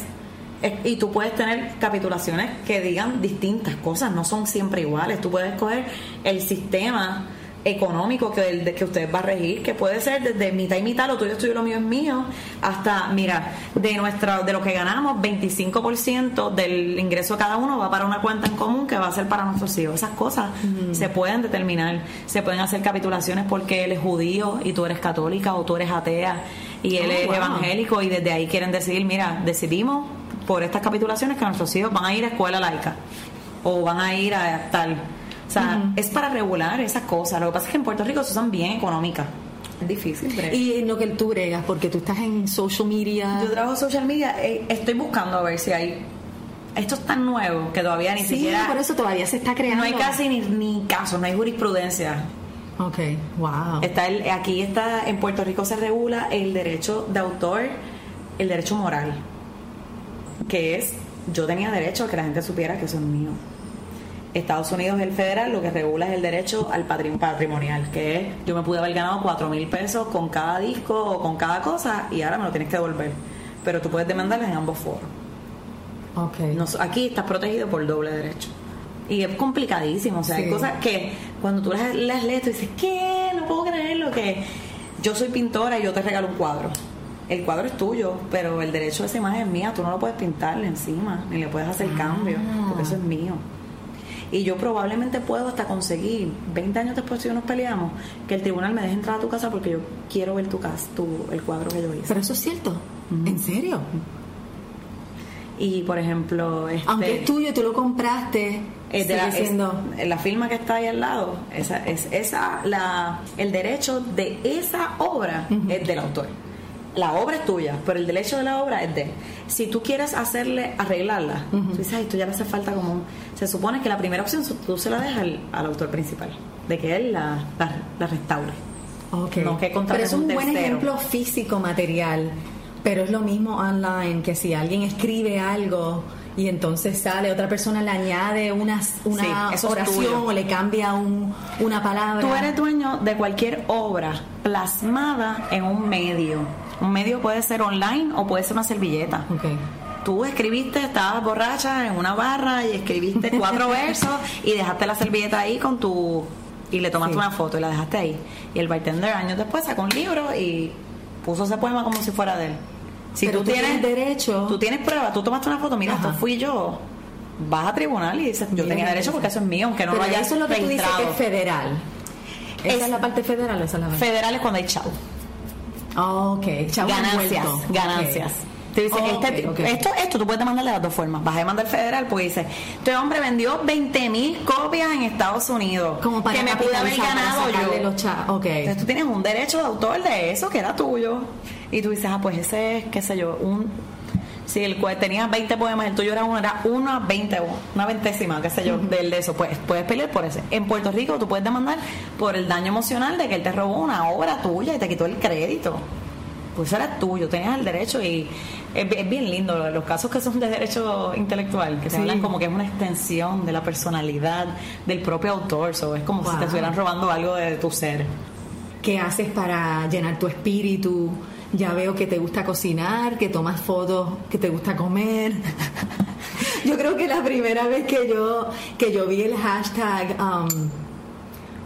es- Y tú puedes tener capitulaciones que digan distintas cosas, no son siempre iguales. Tú puedes coger el sistema económico que, el de que usted va a regir, que puede ser desde mitad y mitad, lo tuyo es tuyo, lo mío es mío, hasta, mira, de nuestra de lo que ganamos, 25% del ingreso de cada uno va para una cuenta en común que va a ser para nuestros hijos. Esas cosas se pueden determinar, se pueden hacer capitulaciones porque él es judío y tú eres católica o tú eres atea y él Oh, es wow. evangélico y desde ahí quieren decidir, mira, decidimos por estas capitulaciones que nuestros hijos van a ir a escuela laica o van a ir a tal Es para regular esas cosas. Lo que pasa es que en Puerto Rico se usan bien económicas. Es difícil. Y en lo que tú bregas, porque tú estás en social media. Yo trabajo social media, eh, estoy buscando a ver si hay. Esto es tan nuevo que todavía ni sí, siquiera. por eso todavía se está creando. No hay casi ni, ni casos, no hay jurisprudencia. Ok, wow. Está el- aquí está, en Puerto Rico se regula el derecho de autor, el derecho moral, que es, yo tenía derecho a que la gente supiera que eso es mío. Estados Unidos, el federal, lo que regula es el derecho al patri- patrimonial, que es, yo me pude haber ganado cuatro mil pesos con cada disco o con cada cosa y ahora me lo tienes que devolver. Pero tú puedes demandarles en ambos foros. Ok. No, aquí estás protegido por doble derecho. Y es complicadísimo. O sea, hay cosas que cuando tú las, las lees, tú dices, ¿qué? No puedo creerlo. Que yo soy pintora y yo te regalo un cuadro. El cuadro es tuyo, pero el derecho a esa imagen es mía. Tú no lo puedes pintarle encima, ni le puedes hacer cambio, porque eso es mío. Y yo probablemente puedo hasta conseguir, 20 años después si nos peleamos, que el tribunal me deje entrar a tu casa porque yo quiero ver tu casa, tu, el cuadro que yo hice. Pero eso es cierto. ¿En serio? Y por ejemplo, este, Aunque es tuyo, tú lo compraste. Es de es- la firma que está ahí al lado, esa, es esa la el derecho de esa obra es del autor. La obra es tuya, pero el derecho de la obra es de él. Si tú quieres hacerle, arreglarla, tú dices, "Ay, esto ya le hace falta como un-". Se supone que la primera opción tú se la dejas al, al autor principal, de que él la, la, la restaure. Ok. No que pero es un un buen ejemplo físico, material. Pero es lo mismo online, que si alguien escribe algo y entonces sale, otra persona le añade una, Sí, oración o le cambia un, una palabra. Tú eres dueño de cualquier obra plasmada en un medio. Un medio puede ser online o puede ser una servilleta. Ok. Tú escribiste, estabas borracha en una barra y escribiste cuatro [LAUGHS] versos y dejaste la servilleta ahí con tu... y le tomaste Sí. una foto y la dejaste ahí. Y el bartender años después sacó un libro y puso ese poema como si fuera de él. Si Pero tú, tú tienes, tienes derecho- tú tienes pruebas, tú tomaste una foto, mira, Ajá. esto fui yo. Vas a tribunal y dices, yo Bien, tenía derecho porque eso es mío, aunque no Pero lo hayas eso es lo que tú dices que registrado. es federal. ¿Esa Es- es, la parte federal esa es la parte? Federales cuando hay chavo. Oh, ok. Chavo ganancias, envuelto. ganancias. Te dice, Oh, este-. Esto, esto tú puedes demandarle de las dos formas. Vas a demandar federal porque dice, este hombre vendió 20 mil copias en Estados Unidos. Como para que me pude haber ganado yo. los cha- ok. Entonces tú tienes un derecho de autor de eso que era tuyo. Y tú dices, ah, pues ese es, qué sé yo, un... Si el cual tenía 20 poemas, el tuyo era uno, era una veinte, una ventésima, qué sé yo, del de eso. Pues puedes pelear por ese. En Puerto Rico tú puedes demandar por el daño emocional de que él te robó una obra tuya y te quitó el crédito. Pues era tuyo, tenías el derecho y es, bi- es bien lindo los casos que son de derecho intelectual, que Sí. hablan como que es una extensión de la personalidad del propio autor, so, es como si te estuvieran robando algo de tu ser. ¿Qué haces para llenar tu espíritu? Ya veo que te gusta cocinar, que tomas fotos, que te gusta comer. [LAUGHS] yo creo que la primera vez que yo que yo vi el hashtag um,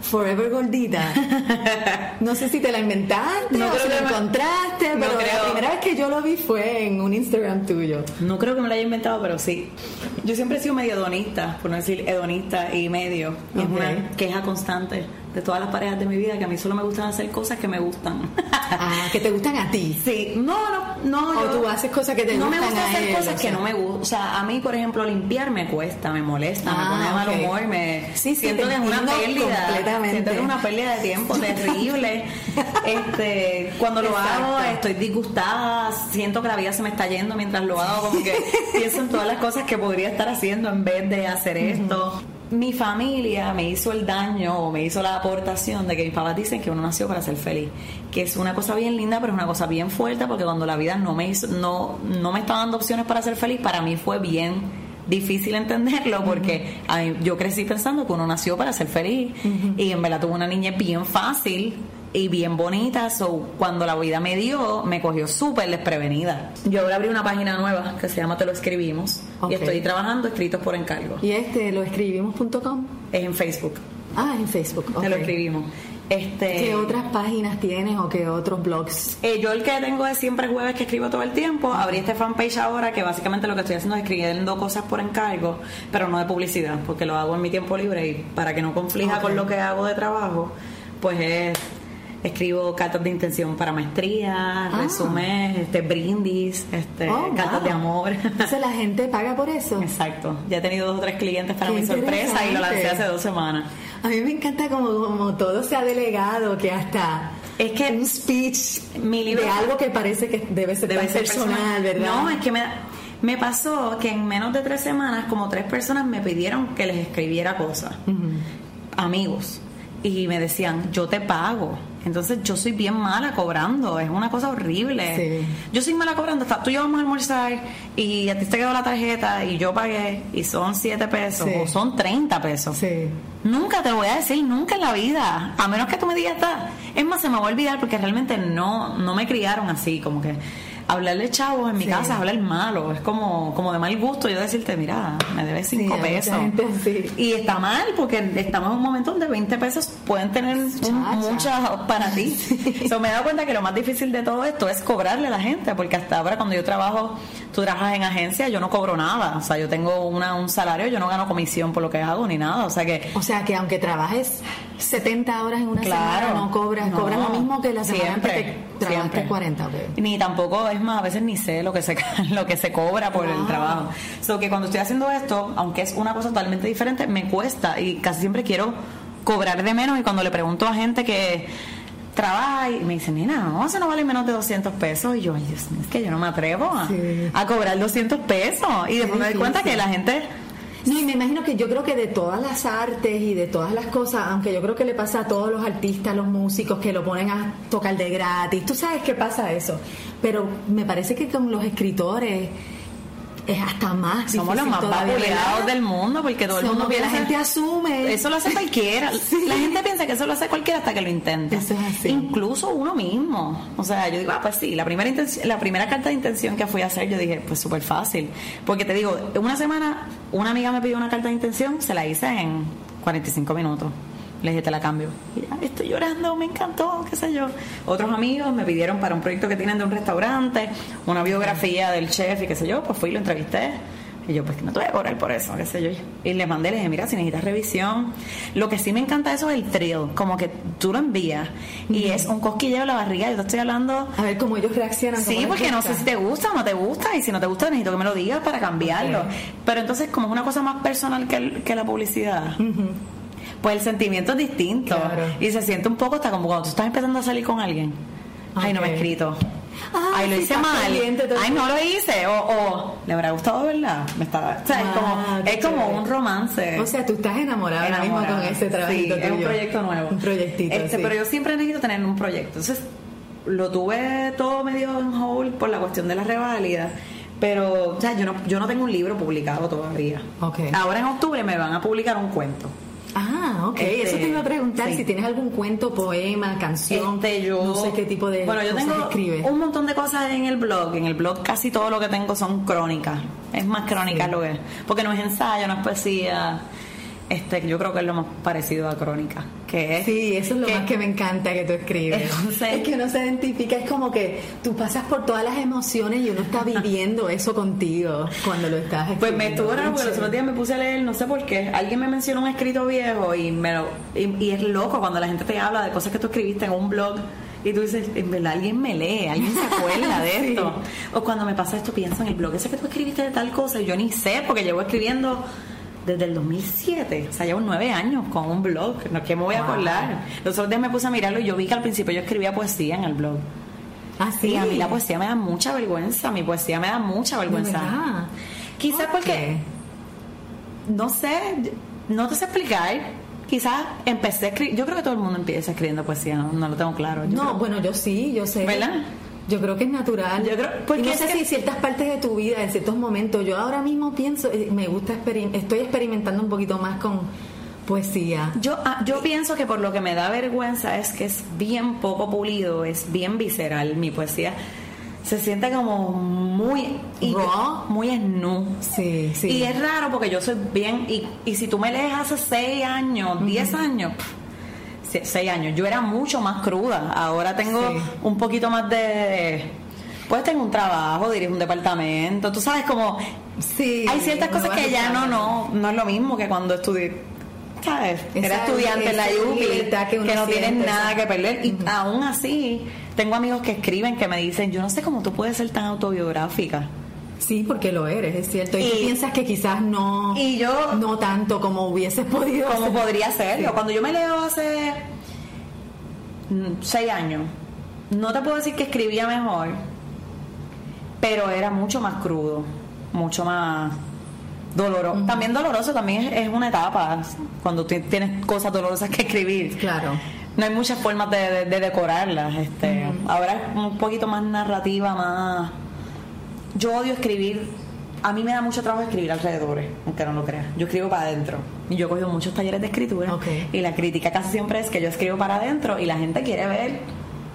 Forever Gordita, [LAUGHS] no sé si te la inventaste No o creo si que me- encontraste, no pero la primera vez que yo lo vi fue en un Instagram tuyo. No creo que me lo haya inventado, pero sí. Yo siempre he sido medio hedonista, por no decir hedonista y medio. Es una queja constante de todas las parejas de mi vida que a mí solo me gustan hacer cosas que me gustan. Ah, que te gustan a ti. Sí, no, no, no. O tú haces cosas que te no gustan me gusta a hacer él, cosas o que no me gustan. O sea, a mí, por ejemplo, limpiar me cuesta, me molesta, me Ah, pone de mal humor, me Sí, sí, siento que es una pérdida. completamente. Siento que es una pérdida de tiempo [LAUGHS] terrible. este, cuando lo hago, estoy disgustada, siento que la vida se me está yendo mientras lo hago, como que [LAUGHS] pienso en todas las cosas que podría estar haciendo en vez de hacer esto. Mi familia me hizo el daño o me hizo la aportación de que mis papás dicen que uno nació para ser feliz, que es una cosa bien linda, pero es una cosa bien fuerte porque cuando la vida no me hizo, no, no me está dando opciones para ser feliz, para mí fue bien difícil entenderlo porque mí- yo crecí pensando que uno nació para ser feliz. Y en verdad tuve una niñez bien fácil y bien bonita, so cuando la vida me dio, me cogió súper desprevenida. Yo ahora abrí una página nueva que se llama Te lo escribimos y estoy trabajando escritos por encargo. Y este lo escribimos.com. Es en Facebook, Ah, en Facebook. te lo escribimos. Este, ¿Qué otras páginas tienes o qué otros blogs? Eh, yo el que tengo es siempre jueves que escribo todo el tiempo. Abrí este fanpage ahora que básicamente lo que estoy haciendo es escribiendo cosas por encargo, pero no de publicidad, porque lo hago en mi tiempo libre y para que no conflija con lo que hago de trabajo, pues es escribo cartas de intención para maestría, Ah. resumen, este, brindis, este, Oh, cartas wow. de amor. Entonces la gente paga por eso. Exacto. Ya he tenido dos o tres clientes para Qué mi sorpresa y lo lancé hace dos semanas. A mí me encanta como, como todo se ha delegado, que hasta Es que un speech mi libro- de algo que parece que debe ser debe tan ser personal, ¿verdad? No, es que me, me pasó que en menos de tres semanas como tres personas me pidieron que les escribiera cosas, amigos, y me decían, yo te pago. Entonces yo soy bien mala cobrando, es una cosa horrible. Sí. Yo soy mala cobrando, hasta tú y yo vamos a almorzar y a ti te quedó la tarjeta y yo pagué y son siete pesos Sí. o son 30 pesos. Sí. Nunca te voy a decir, nunca en la vida. A menos que tú me digas, "Ta". es más, se me va a olvidar porque realmente no, no me criaron así, como que hablarle chavos en mi Sí. casa es hablar malo, es como, como de mal gusto yo decirte, mira, me debes Sí, cinco hay mucha pesos. gente. Y está mal porque estamos en un momento donde 20 pesos pueden tener muchas para ti. [LAUGHS] So, me he dado cuenta que lo más difícil de todo esto es cobrarle a la gente, porque hasta ahora cuando yo trabajo, tú trabajas en agencia, yo no cobro nada. O sea, yo tengo una, un salario, yo no gano comisión por lo que hago ni nada. O sea que O sea que aunque trabajes 70 horas en una Claro. semana, no cobras, No. cobras lo mismo que la semana Siempre, que trabajaste siempre. 40, ok. Ni tampoco, es más, a veces ni sé lo que se, [LAUGHS] lo que se cobra por el trabajo. So que cuando estoy haciendo esto, aunque es una cosa totalmente diferente, me cuesta y casi siempre quiero cobrar de menos. Y cuando le pregunto a gente que trabaja y me dicen, nena, no, eso no vale menos de 200 pesos. Y yo, ay, Dios mío, es que yo no me atrevo a, Sí. a cobrar 200 pesos. Y después me doy cuenta que la gente No, y me imagino que yo creo que de todas las artes y de todas las cosas, aunque yo creo que le pasa a todos los artistas, los músicos que lo ponen a tocar de gratis, tú sabes qué pasa eso. Pero me parece que con los escritores es hasta más somos los más vapuleados del mundo porque todo el mundo que la piensa gente asume. Eso lo hace cualquiera. [LAUGHS] La gente piensa que eso lo hace cualquiera hasta que lo intenta. Eso es así. Incluso uno mismo. O sea, yo digo, ah, pues sí, la primera, intención- la primera carta de intención que fui a hacer, yo dije, pues súper fácil. Porque te digo, una semana, una amiga me pidió una carta de intención, se la hice en 45 minutos. Le dije, te la cambio. Y ya, estoy llorando, me encantó, qué sé yo. Otros amigos me pidieron para un proyecto que tienen de un restaurante, una biografía del chef y qué sé yo, pues fui y lo entrevisté. Y yo, pues que no te voy a cobrar por eso, qué sé yo. Y le mandé, le dije, mira, si necesitas revisión. Lo que sí me encanta eso es el thrill, como que tú lo envías y es un cosquilleo en la barriga. Yo te estoy hablando. A ver cómo ellos reaccionan. Sí, les porque no sé si te gusta o no te gusta, y si no te gusta, necesito que me lo digas para cambiarlo. Pero entonces, como es una cosa más personal que, el- que la publicidad, pues el sentimiento es distinto. Claro. Y se siente un poco hasta como cuando tú estás empezando a salir con alguien. Ay, no me he escrito. Ah, Ay, lo hice mal. Ay, no lo hice. O, o le habrá gustado, ¿verdad? Me estaba, o sea, es Ah, como, es como un romance. O sea, tú estás enamorada ahora mismo con Enamorada. ese trabajito Sí, es un proyecto nuevo. Un proyectito, Este, sí. Pero yo siempre necesito tener un proyecto. Entonces, lo tuve todo medio en hold por la cuestión de la reválida. Pero, o sea, yo no, yo no tengo un libro publicado todavía. Ok. Ahora en octubre me van a publicar un cuento. Ah, ok. Este, Eso te iba a preguntar sí. si tienes algún cuento, poema, canción. Este, yo, no sé qué tipo de bueno yo cosas tengo escribes. un montón de cosas en el blog en el blog casi todo lo que tengo son crónicas es más crónicas Sí. lo que es porque no es ensayo no es poesía este yo creo que es lo más parecido a crónica que es Sí, eso es lo más que me encanta que tú escribes. Entonces- [LAUGHS] es que uno se identifica, es como que tú pasas por todas las emociones y uno está [LAUGHS] viviendo eso contigo cuando lo estás escribiendo. Pues me estuvo raro porque los otros días me puse a leer, no sé por qué. Alguien me mencionó un escrito viejo y me lo, y, y es loco cuando la gente te habla de cosas que tú escribiste en un blog y tú dices, en verdad alguien me lee, alguien se acuerda de [LAUGHS] Sí. esto. O cuando me pasa esto pienso en el blog ese que tú escribiste de tal cosa y yo ni sé porque llevo escribiendo desde el 2007, o sea, llevo nueve años con un blog, ¿no? ¿qué me voy a acordar? Los otros días me puse a mirarlo y yo vi que al principio yo escribía poesía en el blog. Ah, sí. Y a mí la poesía me da mucha vergüenza, mi poesía me da mucha vergüenza. Quizás ¿Por porque, no sé, no te sé explicar. Quizás empecé a escribir, yo creo que todo el mundo empieza escribiendo poesía, no, no lo tengo claro. Yo No, creo- bueno, yo sí, yo sé. ¿Verdad? Yo creo que es natural. Yo creo- porque y no es sé que- si ciertas partes de tu vida, en ciertos momentos, yo ahora mismo pienso, eh, me gusta, experim- estoy experimentando un poquito más con poesía. Yo, ah, yo pienso que por lo que me da vergüenza es que es bien poco pulido, es bien visceral mi poesía. Se siente como muy Raw. muy snu. Sí, sí. Y es raro porque yo soy bien y, y si tú me lees hace seis años, diez años, pff, se- seis años, yo era mucho más cruda. Ahora tengo Sí. un poquito más de pues tengo un trabajo, dirijo un departamento, tú sabes como Sí, hay ciertas no cosas que ya no no no es lo mismo que cuando estudié ¿sabes? Esa Era estudiante en la UPI, que que, no tienes nada que perder. Y aún así, tengo amigos que escriben que me dicen, yo no sé cómo tú puedes ser tan autobiográfica. Sí, porque lo eres, es cierto. Y, tú piensas que quizás no, Y yo- no tanto como hubieses podido. ¿Cómo hacer. podría serlo? Cuando yo me leo hace mm, seis años, no te puedo decir que escribía mejor, pero era mucho más crudo, mucho más doloroso. También doloroso, también es, es una etapa cuando ti- tienes cosas dolorosas que escribir. Claro. No hay muchas formas de, de- de decorarlas. Este, Ahora es un poquito más narrativa, más. Yo odio escribir. A mí me da mucho trabajo escribir alrededores, aunque no lo creas. Yo escribo para adentro. Y yo he cogido muchos talleres de escritura. Y la crítica casi siempre es que yo escribo para adentro y la gente quiere ver.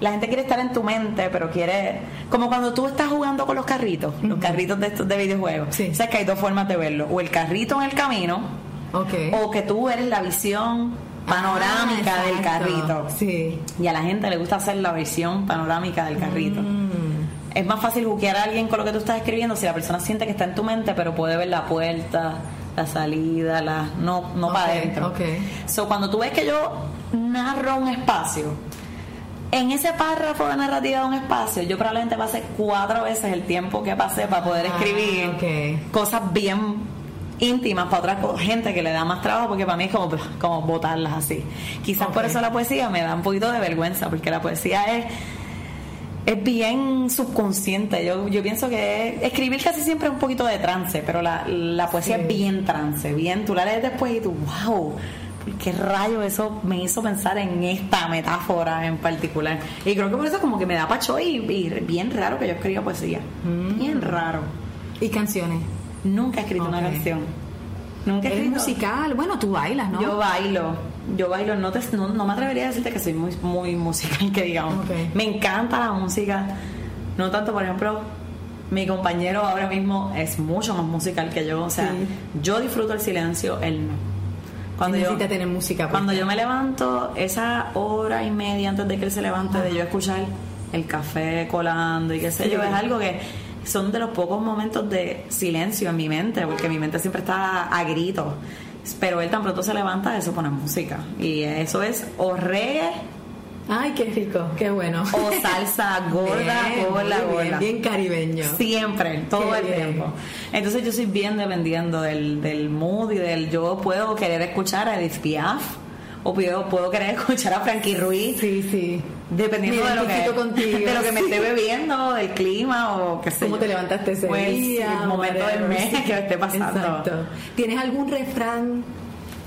La gente quiere estar en tu mente, pero quiere. Como cuando tú estás jugando con los carritos, los carritos de estos de videojuegos. Sí. O sea que hay dos formas de verlo: o el carrito en el camino, o que tú eres la visión panorámica Ah, del exacto. carrito. Sí. Y a la gente le gusta hacer la visión panorámica del carrito. Mm. Es más fácil buquear a alguien con lo que tú estás escribiendo si la persona siente que está en tu mente, pero puede ver la puerta, la salida, la no, no para adentro. ok. So, cuando tú ves que yo narro un espacio, en ese párrafo de narrativa de un espacio, yo probablemente pasé cuatro veces el tiempo que pasé para poder Ah, escribir cosas bien íntimas para otra gente que le da más trabajo porque para mí es como, como botarlas así. Quizás por eso la poesía me da un poquito de vergüenza porque la poesía es es bien subconsciente. Yo, yo pienso que escribir casi siempre es un poquito de trance, pero la, la poesía Sí. es bien trance, bien. Tú la lees después y tú, wow, qué rayo eso me hizo pensar en esta metáfora en particular. Y creo que por eso como que me da pacho y, y bien raro que yo escriba poesía. Mm. Bien raro. ¿Y canciones? Nunca he escrito una canción. Nunca he ¿Es escrito. musical? Bueno, tú bailas, ¿no? Yo bailo, yo bailo, no, te, no, no me atrevería a decirte que soy muy, muy musical, [LAUGHS] que digamos. Me encanta la música, no tanto, por ejemplo, mi compañero ahora mismo es mucho más musical que yo, o sea, Sí. yo disfruto el silencio, él no. Cuando yo, Necesita tener música. cuando puesta. yo me levanto, esa hora y media antes de que él se levante, de yo escuchar el café colando y qué sé yo, es algo que son de los pocos momentos de silencio en mi mente, porque mi mente siempre está a gritos. Pero él tan pronto se levanta, eso pone música. Y eso es o reggae Ay, qué rico, qué bueno. o salsa [LAUGHS] gorda Bien, bien, gorda. bien caribeño. Siempre, todo Qué el bien. tiempo. Entonces yo soy bien dependiendo del, del mood y del... Yo puedo querer escuchar a Edith Piaf o puedo, puedo querer escuchar a Frankie Ruiz Sí, sí. dependiendo de lo, que, de lo que me esté bebiendo, del clima o qué sé ¿Cómo yo. te levantaste ese Pues, día? el momento del mes sí. que me esté pasando. Exacto. ¿Tienes algún refrán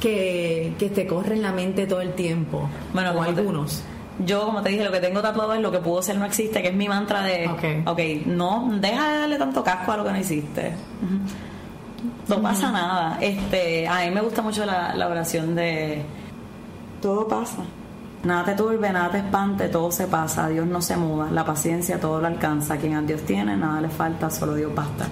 que, que te corre en la mente todo el tiempo? Bueno, o como te- algunos. Yo, como te dije, lo que tengo tatuado es lo que pudo ser no existe, que es mi mantra de, Ok. ok, no, deja de darle tanto casco a lo que no hiciste. No pasa nada. Este, a mí me gusta mucho la, la oración de todo pasa. Nada te turbe, nada te espante, todo se pasa, Dios no se muda, la paciencia todo lo alcanza, quien a Dios tiene, nada le falta, solo Dios basta.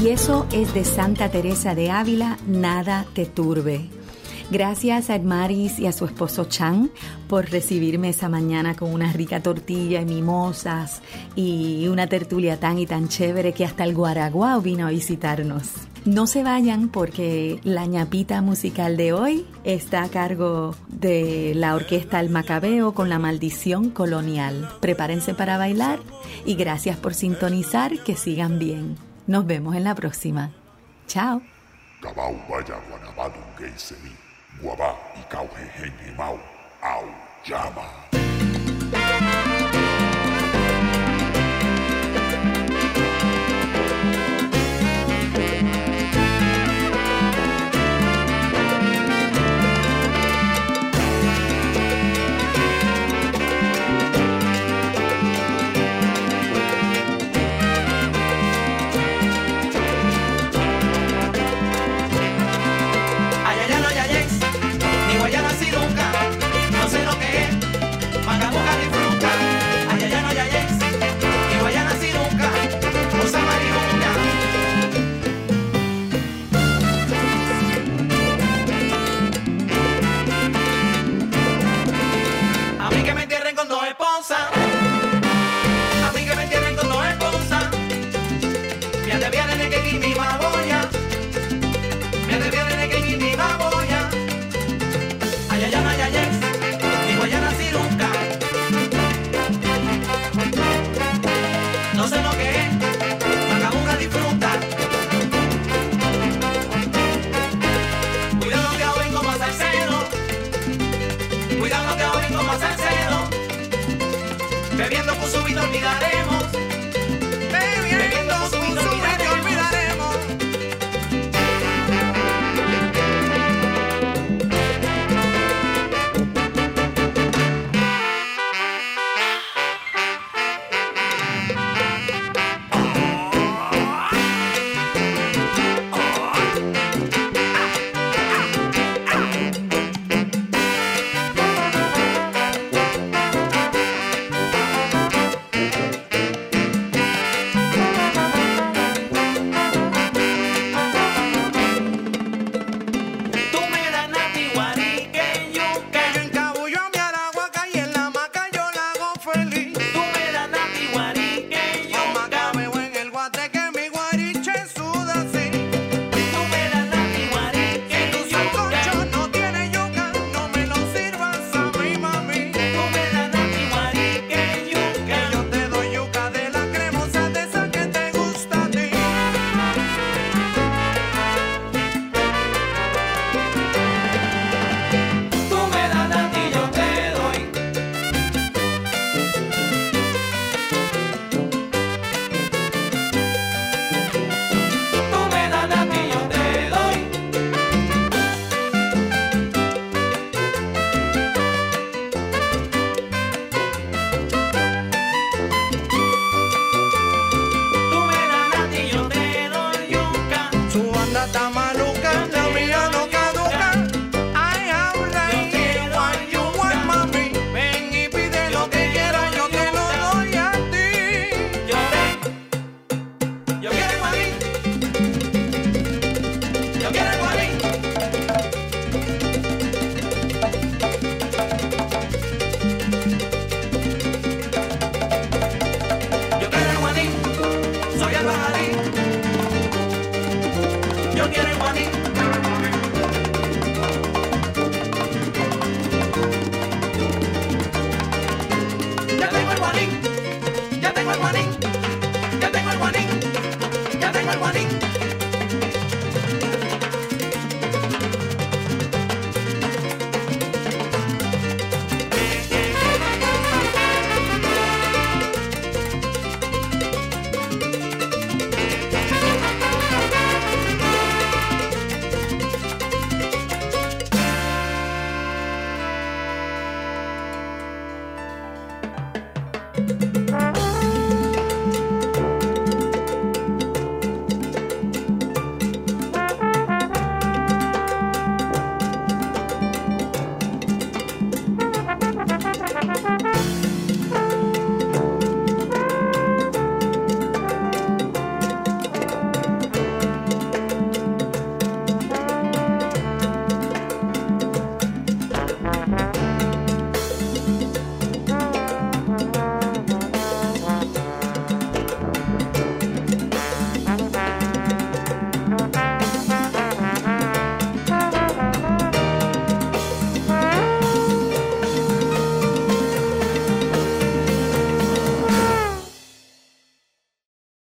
Y eso es de Santa Teresa de Ávila, nada te turbe. Gracias a Edmaris y a su esposo Chan por recibirme esa mañana con una rica tortilla y mimosas y una tertulia tan y tan chévere que hasta el Guaraguao vino a visitarnos. No se vayan porque la ñapita musical de hoy está a cargo de la orquesta El Macabeo con la maldición colonial. Prepárense para bailar y gracias por sintonizar, que sigan bien. Nos vemos en la próxima. Chao.